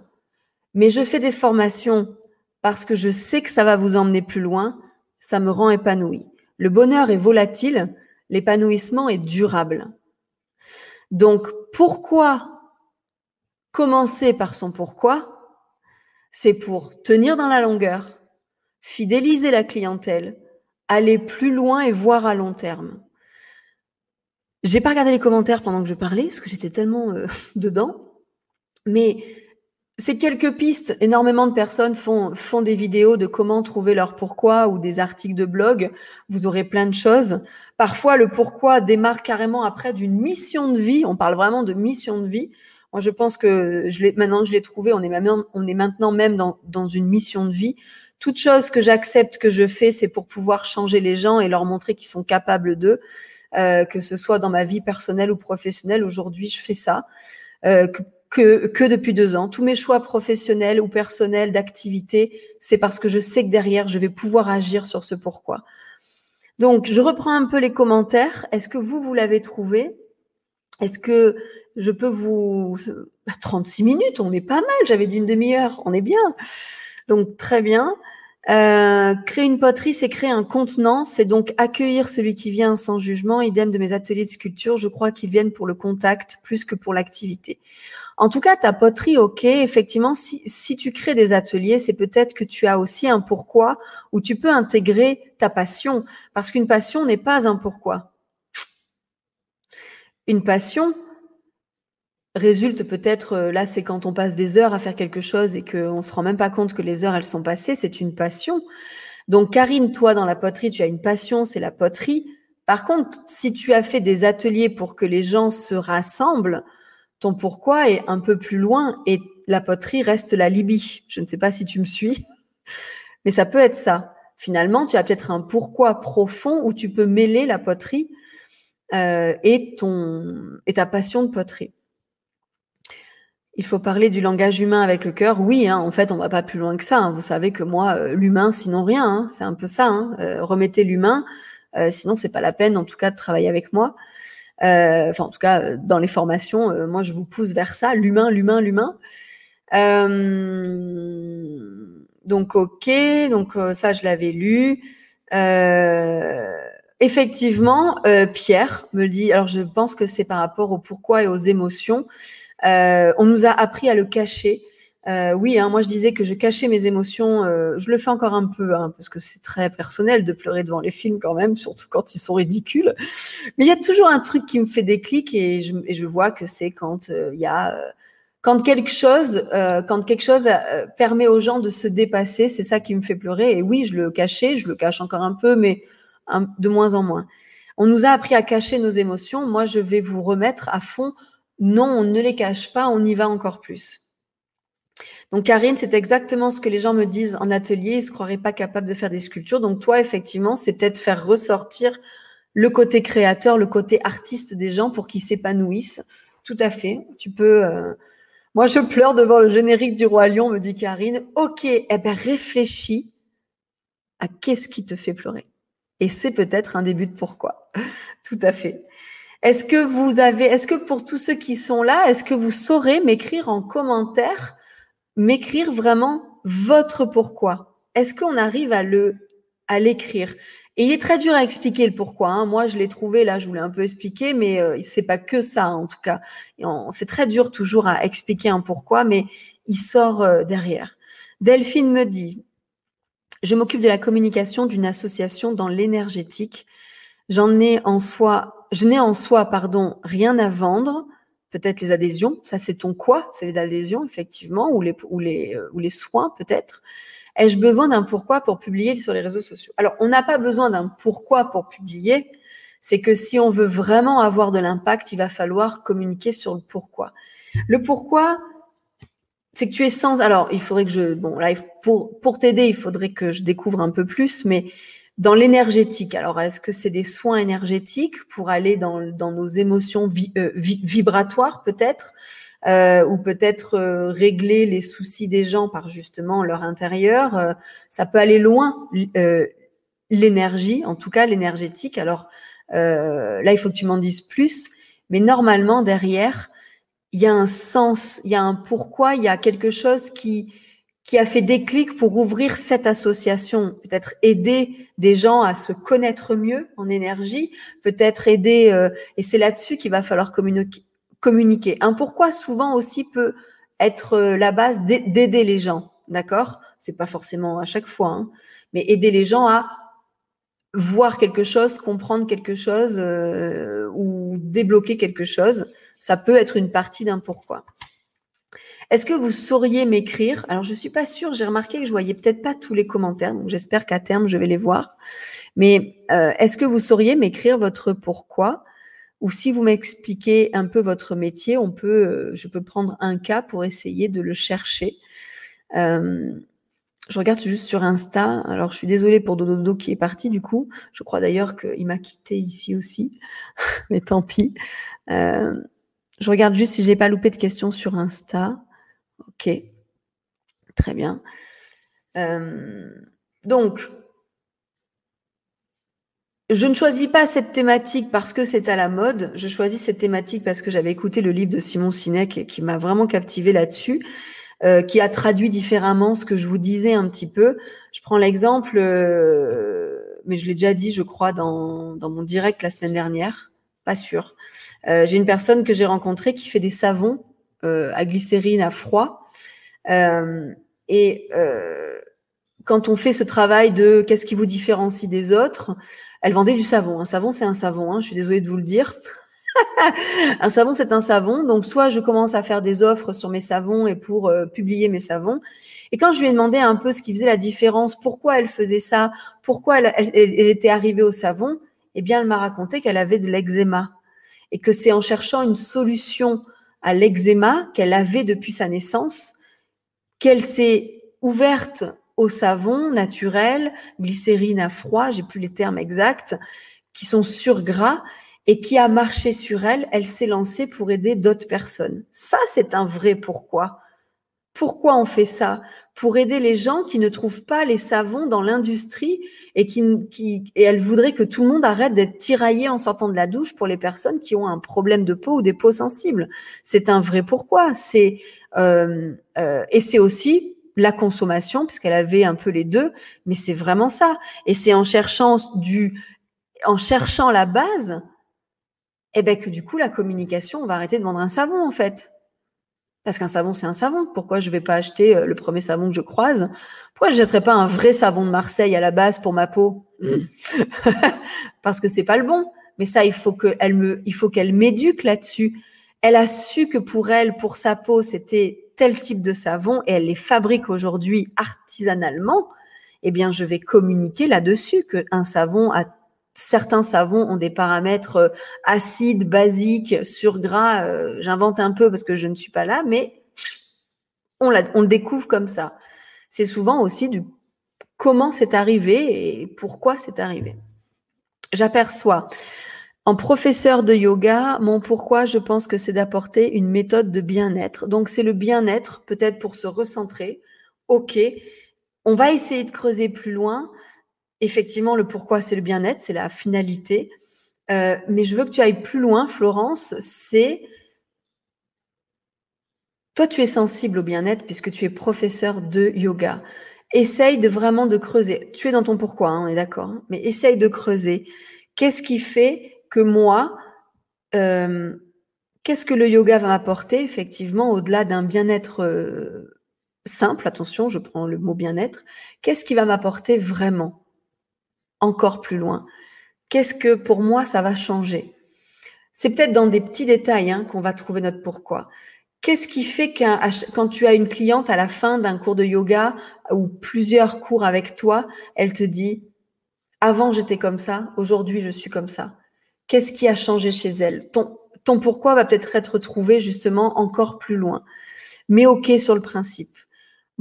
mais je fais des formations parce que je sais que ça va vous emmener plus loin, ça me rend épanoui. Le bonheur est volatile, l'épanouissement est durable. Donc, pourquoi commencer par son pourquoi? C'est pour tenir dans la longueur, fidéliser la clientèle, aller plus loin et voir à long terme. J'ai pas regardé les commentaires pendant que je parlais parce que j'étais tellement euh, dedans, mais ces quelques pistes, énormément de personnes font, font des vidéos de comment trouver leur pourquoi ou des articles de blog. Vous aurez plein de choses. Parfois, le pourquoi démarre carrément après d'une mission de vie. On parle vraiment de mission de vie. Moi, je pense que je maintenant que je l'ai trouvé, on est, maintenant, on est maintenant même dans, dans une mission de vie. Toute chose que j'accepte que je fais, c'est pour pouvoir changer les gens et leur montrer qu'ils sont capables d'eux. Euh, que ce soit dans ma vie personnelle ou professionnelle, aujourd'hui, je fais ça. Euh, que depuis deux ans. Tous mes choix professionnels ou personnels d'activité, c'est parce que je sais que derrière, je vais pouvoir agir sur ce pourquoi. Donc, je reprends un peu les commentaires. Est-ce que vous, vous l'avez trouvé? Est-ce que je peux vous... 36 minutes, on est pas mal. J'avais dit une demi-heure, on est bien. Donc, très bien. Euh, créer une poterie, c'est créer un contenant, c'est donc accueillir celui qui vient sans jugement. Idem de mes ateliers de sculpture, je crois qu'ils viennent pour le contact plus que pour l'activité. En tout cas, ta poterie, ok, effectivement, si, si tu crées des ateliers, c'est peut-être que tu as aussi un pourquoi où tu peux intégrer ta passion, parce qu'une passion n'est pas un pourquoi. Une passion, résulte peut-être, euh, là, c'est quand on passe des heures à faire quelque chose et qu'on se rend même pas compte que les heures, elles sont passées, c'est une passion. Donc, Karine, toi, dans la poterie, tu as une passion, c'est la poterie. Par contre, si tu as fait des ateliers pour que les gens se rassemblent, ton pourquoi est un peu plus loin et la poterie reste la Libye. Je ne sais pas si tu me suis, mais ça peut être ça. Finalement, tu as peut-être un pourquoi profond où tu peux mêler la poterie euh, et, ton, et ta passion de poterie. Il faut parler du langage humain avec le cœur. Oui, hein, en fait, on va pas plus loin que ça. Hein. Vous savez que moi, euh, l'humain, sinon rien. Hein. C'est un peu ça. Euh, remettez l'humain, euh, sinon c'est pas la peine, en tout cas, de travailler avec moi. Euh, enfin, en tout cas, dans les formations, moi, je vous pousse vers ça. L'humain, l'humain, l'humain. donc, ok. Donc ça, je l'avais lu. effectivement, Pierre me dit. Alors, je pense que c'est par rapport au pourquoi et aux émotions. Euh, on nous a appris à le cacher. Euh, oui, hein, moi je disais que je cachais mes émotions. Euh, je le fais encore un peu, hein, parce que c'est très personnel de pleurer devant les films quand même, surtout quand ils sont ridicules. Mais il y a toujours un truc qui me fait des clics et je, et je vois que c'est quand il y a quand quelque chose, quand quelque chose permet aux gens de se dépasser, c'est ça qui me fait pleurer. Et oui, je le cachais, je le cache encore un peu, mais de moins en moins. On nous a appris à cacher nos émotions. Moi, je vais vous remettre à fond non, on ne les cache pas, on y va encore plus. Donc Karine, c'est exactement ce que les gens me disent en atelier, ils se croiraient pas capables de faire des sculptures. Donc toi, effectivement, c'est peut-être faire ressortir le côté créateur, le côté artiste des gens pour qu'ils s'épanouissent. Tout à fait. Tu peux. Euh, moi, je pleure devant le générique du roi lion, me dit Karine. Ok, eh ben réfléchis à qu'est-ce qui te fait pleurer. Et c'est peut-être un début de pourquoi. Tout à fait. Est-ce que vous avez, est-ce que pour tous ceux qui sont là, est-ce que vous saurez m'écrire en commentaire, m'écrire vraiment votre pourquoi? Est-ce qu'on arrive à le, à l'écrire? Et il est très dur à expliquer le pourquoi. Hein. Moi, je l'ai trouvé là, je voulais un peu expliquer, mais euh, c'est pas que ça en tout cas. C'est très dur toujours à expliquer un pourquoi, mais il sort euh, derrière. Delphine me dit, je m'occupe de la communication d'une association dans l'énergétique. J'en ai en soi je n'ai en soi, pardon, rien à vendre. Peut-être les adhésions, ça c'est ton quoi, c'est les adhésions effectivement, ou les, ou les, euh, ou les soins peut-être. Ai-je besoin d'un pourquoi pour publier sur les réseaux sociaux? Alors, on n'a pas besoin d'un pourquoi pour publier. C'est que si on veut vraiment avoir de l'impact, il va falloir communiquer sur le pourquoi. Le pourquoi, c'est que tu es sans. Alors, il faudrait que je. Bon, là, pour, pour t'aider, il faudrait que je découvre un peu plus, mais dans l'énergétique. Alors, est-ce que c'est des soins énergétiques pour aller dans, dans nos émotions euh, vibratoires peut-être euh, ou peut-être euh, régler les soucis des gens par justement leur intérieur. ça peut aller loin, l'énergie, en tout cas l'énergétique. Alors là, il faut que tu m'en dises plus. Mais normalement, derrière, il y a un sens, il y a un pourquoi, il y a quelque chose qui, qui a fait déclic pour ouvrir cette association, peut-être aider des gens à se connaître mieux en énergie, peut-être aider, euh, et c'est là-dessus qu'il va falloir communiquer. Un pourquoi souvent aussi peut être euh, la base d'aider les gens, d'accord? C'est pas forcément à chaque fois, hein, mais aider les gens à voir quelque chose, comprendre quelque chose euh, ou débloquer quelque chose. Ça peut être une partie d'un pourquoi. Est-ce que vous sauriez m'écrire? Alors, je suis pas sûre. J'ai remarqué que je voyais peut-être pas tous les commentaires, donc j'espère qu'à terme je vais les voir. Mais euh, est-ce que vous sauriez m'écrire votre pourquoi? Ou si vous m'expliquez un peu votre métier, on peut, euh, je peux prendre un cas pour essayer de le chercher. Euh, je regarde juste sur Insta. Alors, je suis désolée pour Dododo qui est parti du coup. Je crois d'ailleurs qu'il m'a quitté ici aussi, mais tant pis. je regarde juste si je n'ai pas loupé de questions sur Insta. Ok, très bien. Euh, donc, je ne choisis pas cette thématique parce que c'est à la mode. Je choisis cette thématique parce que j'avais écouté le livre de Simon Sinek qui m'a vraiment captivé là-dessus, euh, qui a traduit différemment ce que je vous disais un petit peu. Je prends l'exemple, euh, mais je l'ai déjà dit, je crois, dans, dans mon direct la semaine dernière. Pas sûr. J'ai une personne que j'ai rencontrée qui fait des savons à glycérine à froid. Euh, et quand on fait ce travail de qu'est-ce qui vous différencie des autres, elle vendait du savon. Un savon, c'est un savon. Hein, je suis désolée de vous le dire. un savon, c'est un savon. Donc, soit je commence à faire des offres sur mes savons et pour euh, publier mes savons. Et quand je lui ai demandé un peu ce qui faisait la différence, pourquoi elle faisait ça, pourquoi elle, elle était arrivée au savon, eh bien, elle m'a raconté qu'elle avait de l'eczéma et que c'est en cherchant une solution à l'eczéma qu'elle avait depuis sa naissance qu'elle s'est ouverte au savon naturel, glycérine à froid, j'ai plus les termes exacts, qui sont sur gras et qui a marché sur elle, elle s'est lancée pour aider d'autres personnes. Ça, c'est un vrai pourquoi. Pourquoi on fait ça? Pour aider les gens qui ne trouvent pas les savons dans l'industrie et qui, qui et elle voudrait que tout le monde arrête d'être tiraillé en sortant de la douche pour les personnes qui ont un problème de peau ou des peaux sensibles. C'est un vrai pourquoi. C'est euh, euh, et c'est aussi la consommation, puisqu'elle avait un peu les deux, mais c'est vraiment ça. Et c'est en cherchant du, en cherchant la base, eh ben que du coup la communication, on va arrêter de vendre un savon en fait. Parce qu'un savon, c'est un savon. Pourquoi je vais pas acheter euh, le premier savon que je croise? Pourquoi je jetterais pas un vrai savon de Marseille à la base pour ma peau? Parce que c'est pas le bon. Mais ça, il faut qu'elle me, il faut qu'elle m'éduque là-dessus. Elle a su que pour elle, pour sa peau, c'était tel type de savon et elle les fabrique aujourd'hui artisanalement, eh bien, je vais communiquer là-dessus qu'un savon a certains savons ont des paramètres euh, acides, basiques, sur gras. Euh, j'invente un peu parce que je ne suis pas là, mais on, on le découvre comme ça. C'est souvent aussi du comment c'est arrivé et pourquoi c'est arrivé. J'aperçois en professeur de yoga, mon pourquoi, je pense que c'est d'apporter une méthode de bien-être. Donc c'est le bien-être, peut-être pour se recentrer. Ok, on va essayer de creuser plus loin. Effectivement, le pourquoi, c'est le bien-être, c'est la finalité. Euh, mais je veux que tu ailles plus loin, Florence. C'est toi, tu es sensible au bien-être puisque tu es professeur de yoga. Essaye de vraiment de creuser. Tu es dans ton pourquoi, hein, on est d'accord. Hein, mais essaye de creuser. Qu'est-ce qui fait que moi, euh, qu'est-ce que le yoga va m'apporter effectivement au-delà d'un bien-être euh, simple, attention, je prends le mot bien-être, qu'est-ce qui va m'apporter vraiment? Encore plus loin Qu'est-ce que pour moi ça va changer? C'est peut-être dans des petits détails hein, qu'on va trouver notre pourquoi. Qu'est-ce qui fait qu'un quand tu as une cliente à la fin d'un cours de yoga ou plusieurs cours avec toi, elle te dit avant j'étais comme ça, aujourd'hui je suis comme ça. Qu'est-ce qui a changé chez elle? Ton, ton pourquoi va peut-être être trouvé justement encore plus loin. Mais OK sur le principe.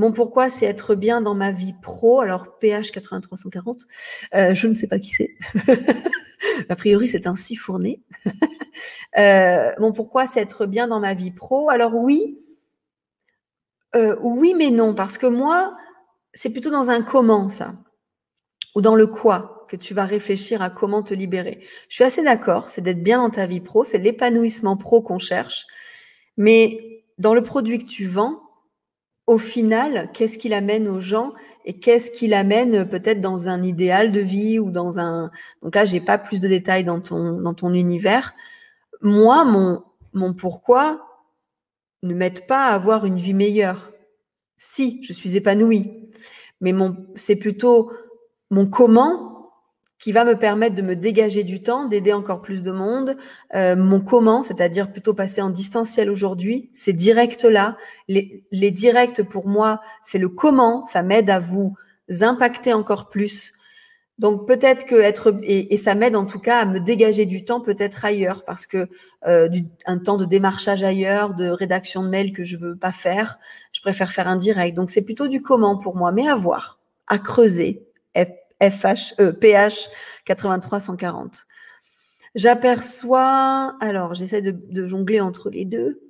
Mon pourquoi, c'est être bien dans ma vie pro. Alors, PH 8340, euh, je ne sais pas qui c'est. a priori, c'est un si fourné. euh, mon pourquoi, c'est être bien dans ma vie pro. Alors oui, euh, oui, mais non, parce que moi, c'est plutôt dans un comment, ça, ou dans le quoi que tu vas réfléchir à comment te libérer. Je suis assez d'accord, c'est d'être bien dans ta vie pro, c'est l'épanouissement pro qu'on cherche. Mais dans le produit que tu vends, au final, qu'est-ce qu'il amène aux gens et qu'est-ce qu'il amène peut-être dans un idéal de vie ou dans un. Donc là, j'ai pas plus de détails dans ton dans ton univers. Moi, mon mon pourquoi ne m'aide pas à avoir une vie meilleure. Si, je suis épanouie, mais c'est plutôt mon comment qui va me permettre de me dégager du temps, d'aider encore plus de monde. Euh, mon comment, c'est-à-dire plutôt passer en distanciel aujourd'hui, c'est direct là. Les, les directs pour moi, c'est le comment, ça m'aide à vous impacter encore plus. Donc peut-être que être et, ça m'aide en tout cas à me dégager du temps peut-être ailleurs parce que euh, un temps de démarchage ailleurs, de rédaction de mail que je veux pas faire, je préfère faire un direct. Donc c'est plutôt du comment pour moi, mais à voir, à creuser, FH, euh, PH 8340. J'aperçois, alors j'essaie de, jongler entre les deux.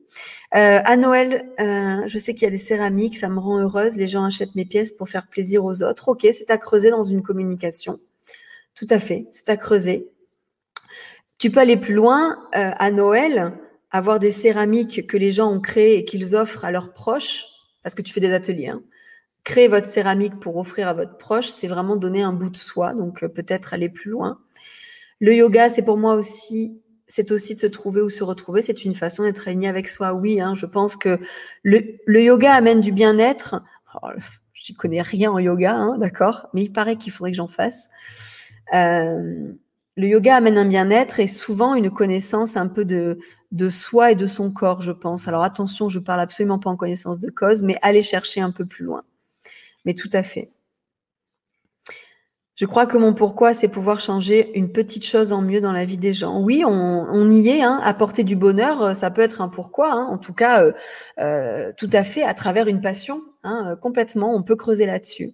Euh, à Noël, euh, je sais qu'il y a des céramiques, ça me rend heureuse. Les gens achètent mes pièces pour faire plaisir aux autres. Ok, c'est à creuser dans une communication. Tout à fait, c'est à creuser. Tu peux aller plus loin euh, à Noël, avoir des céramiques que les gens ont créées et qu'ils offrent à leurs proches, parce que tu fais des ateliers. Hein. Créer votre céramique pour offrir à votre proche, c'est vraiment donner un bout de soi, donc euh, peut-être aller plus loin. Le yoga, c'est pour moi aussi, c'est aussi de se trouver ou se retrouver. C'est une façon d'être aligné avec soi. Oui, hein, je pense que le, yoga amène du bien-être. Oh, J'y connais rien en yoga, hein, d'accord, mais il paraît qu'il faudrait que j'en fasse. Euh, le yoga amène un bien-être et souvent une connaissance un peu de, de soi et de son corps, je pense. Alors attention, je parle absolument pas en connaissance de cause, mais allez chercher un peu plus loin. Mais tout à fait. Je crois que mon pourquoi, c'est pouvoir changer une petite chose en mieux dans la vie des gens. Oui, on, y est, hein, apporter du bonheur, euh, ça peut être un pourquoi, hein, en tout cas, euh, euh, tout à fait, à travers une passion, hein, complètement, on peut creuser là-dessus.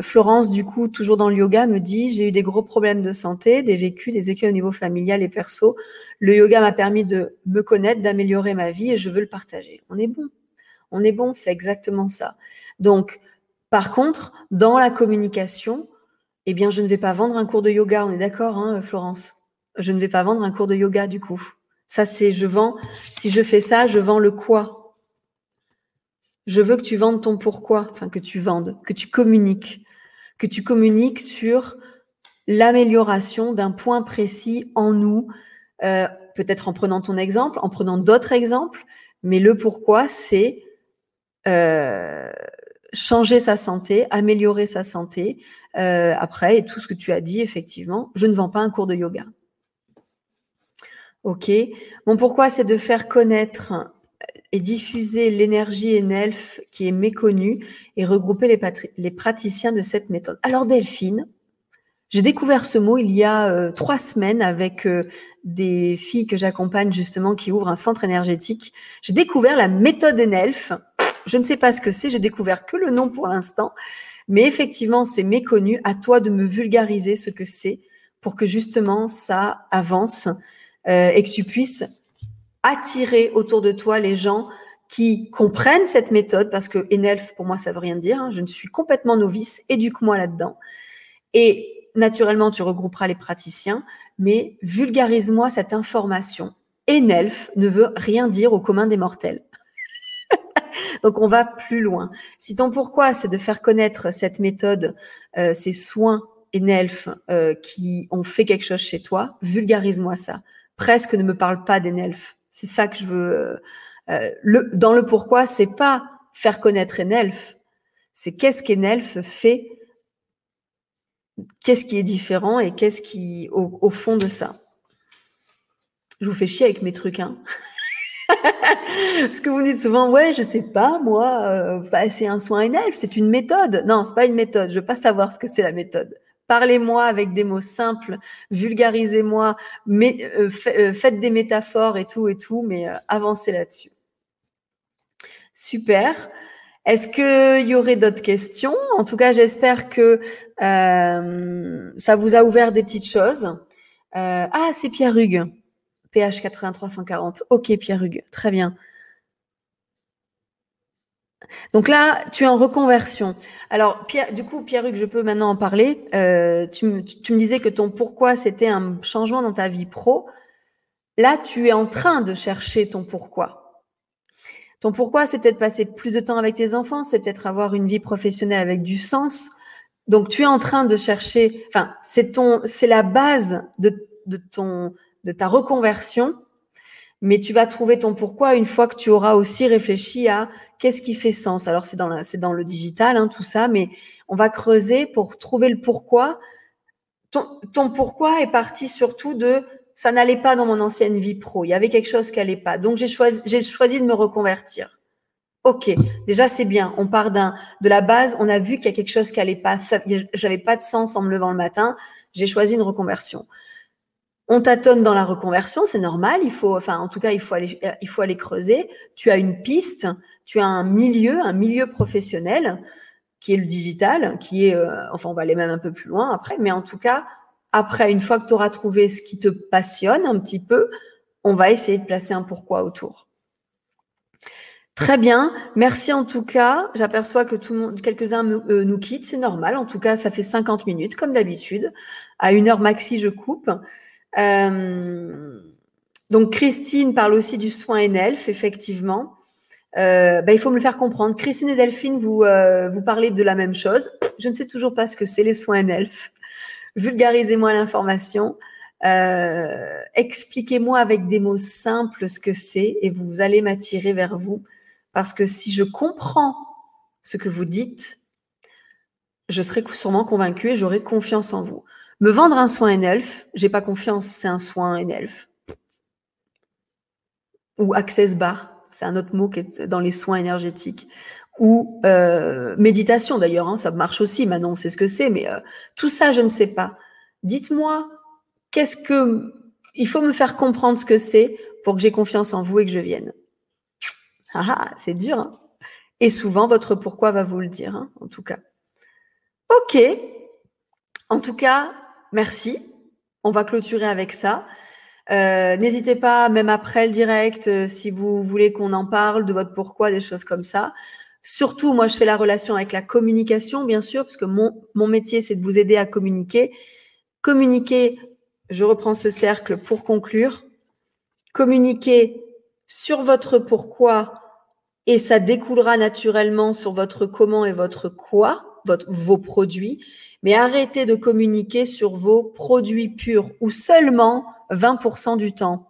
Florence, du coup, toujours dans le yoga, me dit j'ai eu des gros problèmes de santé, des vécus, des écueils au niveau familial et perso. Le yoga m'a permis de me connaître, d'améliorer ma vie et je veux le partager. On est bon, on est bon, c'est exactement ça. Donc, par contre, dans la communication, eh bien, je ne vais pas vendre un cours de yoga. On est d'accord, hein, Florence Je ne vais pas vendre un cours de yoga du coup. Ça, c'est je vends. Si je fais ça, je vends le quoi Je veux que tu vendes ton pourquoi, enfin que tu vendes, que tu communiques, que tu communiques sur l'amélioration d'un point précis en nous, euh, peut-être en prenant ton exemple, en prenant d'autres exemples, mais le pourquoi, c'est euh, changer sa santé, améliorer sa santé. Euh, après, et tout ce que tu as dit, effectivement, je ne vends pas un cours de yoga. Ok. Bon, pourquoi c'est de faire connaître et diffuser l'énergie NELF qui est méconnue et regrouper les, les praticiens de cette méthode. Alors Delphine, j'ai découvert ce mot il y a euh, trois semaines avec euh, des filles que j'accompagne justement qui ouvrent un centre énergétique. J'ai découvert la méthode NELF je ne sais pas ce que c'est, j'ai découvert que le nom pour l'instant, mais effectivement, c'est méconnu. À toi de me vulgariser ce que c'est pour que justement ça avance euh, et que tu puisses attirer autour de toi les gens qui comprennent cette méthode, parce que ENELF, pour moi, ça veut rien dire. Hein. je ne suis complètement novice, éduque-moi là-dedans. Et naturellement, tu regrouperas les praticiens, mais vulgarise-moi cette information. ENELF ne veut rien dire au commun des mortels. Donc on va plus loin. Si ton pourquoi c'est de faire connaître cette méthode, euh, ces soins NELF euh, qui ont fait quelque chose chez toi, vulgarise-moi ça. Presque ne me parle pas des NELF. C'est ça que je veux. Euh, le, dans le pourquoi, c'est pas faire connaître Enelf, c'est qu'est-ce qu'Enelf fait, qu'est-ce qui est différent et qu'est-ce qui au, au fond de ça. Je vous fais chier avec mes trucs, hein. Parce que vous dites souvent, ouais, je sais pas, moi, euh, c'est un soin NF, c'est une méthode. Non, c'est pas une méthode. Je veux pas savoir ce que c'est la méthode. Parlez-moi avec des mots simples, vulgarisez-moi, mais, euh, euh, faites des métaphores et tout et tout, mais avancez là-dessus. Super. Est-ce qu'il y aurait d'autres questions? En tout cas, j'espère que ça vous a ouvert des petites choses. ah, c'est Pierre Hugues. PH 8340. Ok, Pierre Hugues, très bien. Donc là, tu es en reconversion. Alors, Pierre, du coup, Pierre Hugues, je peux maintenant en parler. Euh, tu, me, tu, me disais que ton pourquoi, c'était un changement dans ta vie pro. Là, tu es en train de chercher ton pourquoi. Ton pourquoi, c'est peut-être passer plus de temps avec tes enfants, c'est peut-être avoir une vie professionnelle avec du sens. Donc, tu es en train de chercher, enfin, c'est ton, c'est la base de, de ton, de ta reconversion, mais tu vas trouver ton pourquoi une fois que tu auras aussi réfléchi à qu'est-ce qui fait sens. Alors c'est dans, c'est dans le digital, hein, tout ça, mais on va creuser pour trouver le pourquoi. Ton, pourquoi est parti surtout de ça n'allait pas dans mon ancienne vie pro. Il y avait quelque chose qui n'allait pas. Donc j'ai choisi, j'ai choisi de me reconvertir. Ok, déjà c'est bien. On part d'un de la base. On a vu qu'il y a quelque chose qui n'allait pas. J'avais pas de sens en me levant le matin. J'ai choisi une reconversion. On tâtonne dans la reconversion, c'est normal. Il faut, enfin, en tout cas, il faut aller, il faut aller creuser. Tu as une piste, tu as un milieu, un milieu professionnel qui est le digital, qui est, euh, enfin, on va aller même un peu plus loin après, mais en tout cas, après, une fois que tu auras trouvé ce qui te passionne un petit peu, on va essayer de placer un pourquoi autour. Très bien, merci en tout cas. J'aperçois que tout le monde, quelques-uns euh, nous quittent, c'est normal. En tout cas, ça fait 50 minutes comme d'habitude. À une heure maxi, je coupe. Euh, donc Christine parle aussi du soin ENELF, effectivement. Euh, bah, il faut me le faire comprendre. Christine et Delphine, vous, vous parlez de la même chose. Je ne sais toujours pas ce que c'est les soins ENELF. Vulgarisez-moi l'information. Expliquez-moi avec des mots simples ce que c'est et vous allez m'attirer vers vous parce que si je comprends ce que vous dites, je serai sûrement convaincue et j'aurai confiance en vous. Me vendre un soin NELF, j'ai pas confiance, c'est un soin NELF. Ou Access Bar, c'est un autre mot qui est dans les soins énergétiques. Ou euh, méditation d'ailleurs, hein, ça marche aussi, maintenant on sait ce que c'est, mais euh, tout ça, je ne sais pas. Dites-moi, qu'est-ce que... Il faut me faire comprendre ce que c'est pour que j'ai confiance en vous et que je vienne. Ah, ah, c'est dur. Hein. et souvent, votre pourquoi va vous le dire, hein, en tout cas. OK. En tout cas, merci. On va clôturer avec ça. Euh, n'hésitez pas, même après le direct, euh, si vous voulez qu'on en parle de votre pourquoi, des choses comme ça. Surtout, moi, je fais la relation avec la communication, bien sûr, parce que mon, mon métier, c'est de vous aider à communiquer. Communiquer, je reprends ce cercle pour conclure. Communiquer sur votre pourquoi et ça découlera naturellement sur votre comment et votre quoi, votre, vos produits, mais arrêtez de communiquer sur vos produits purs ou seulement 20% du temps.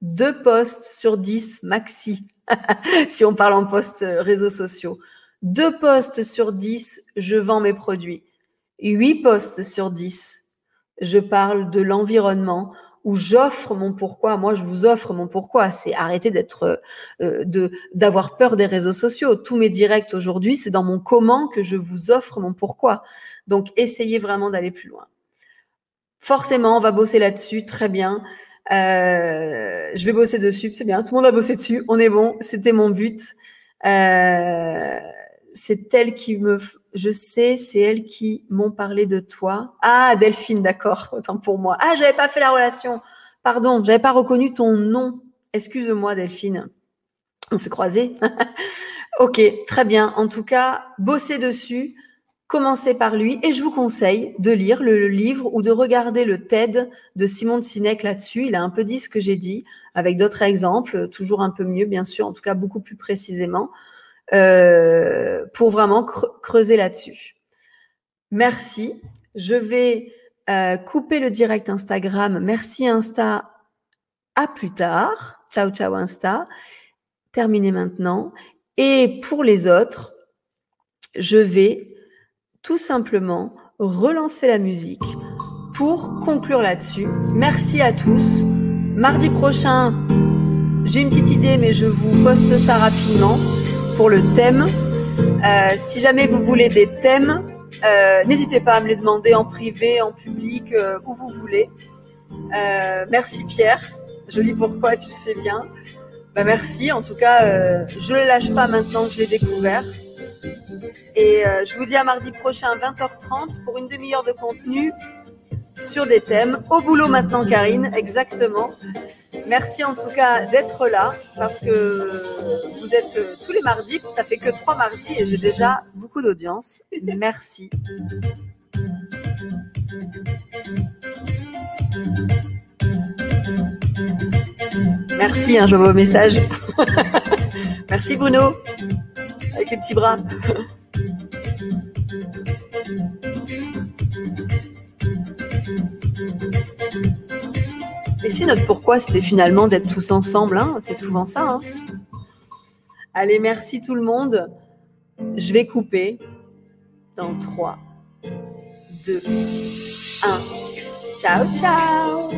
Deux posts sur 10 maxi, si on parle en posts euh, réseaux sociaux. Deux posts sur 10, je vends mes produits. Huit posts sur 10, je parle de l'environnement où j'offre mon pourquoi. Moi, je vous offre mon pourquoi. C'est arrêter d'être, euh, de, d'avoir peur des réseaux sociaux. Tous mes directs aujourd'hui, c'est dans mon comment que je vous offre mon pourquoi. Donc, essayez vraiment d'aller plus loin. Forcément, on va bosser là-dessus. Très bien. Euh, je vais bosser dessus. C'est bien. Tout le monde va bosser dessus. On est bon. C'était mon but. Euh, c'est elle qui me, je sais, c'est elle qui m'ont parlé de toi. Ah, Delphine, d'accord, autant pour moi. Ah, j'avais pas fait la relation. Pardon, j'avais pas reconnu ton nom. Excuse-moi, Delphine. On s'est croisés. ok, très bien. En tout cas, bossez dessus. Commencez par lui et je vous conseille de lire le, livre ou de regarder le TED de Simon de Sinek là-dessus. Il a un peu dit ce que j'ai dit avec d'autres exemples, toujours un peu mieux, bien sûr, en tout cas beaucoup plus précisément. Euh, pour vraiment creuser là-dessus. Merci. Je vais euh, couper le direct Instagram. Merci Insta. À plus tard. Ciao, ciao Insta. Terminé maintenant. Et pour les autres, je vais tout simplement relancer la musique pour conclure là-dessus. Merci à tous. Mardi prochain, j'ai une petite idée, mais je vous poste ça rapidement pour le thème. Euh, si jamais vous voulez des thèmes, euh, n'hésitez pas à me les demander en privé, en public, euh, où vous voulez. merci Pierre, je lis pourquoi tu le fais bien. Bah, merci, en tout cas, je ne le lâche pas maintenant que je l'ai découvert. Et je vous dis à mardi prochain 20h30 pour une demi-heure de contenu sur des thèmes. Au boulot maintenant, Karine, exactement. Merci en tout cas d'être là parce que vous êtes euh, tous les mardis. Ça fait que trois mardis et j'ai déjà beaucoup d'audience. Merci. Merci, hein, je vois vos messages. Merci Bruno, avec les petits bras. Et si notre pourquoi, c'était finalement d'être tous ensemble, hein c'est souvent ça. Hein Allez, merci tout le monde. Je vais couper dans 3, 2, 1. Ciao, ciao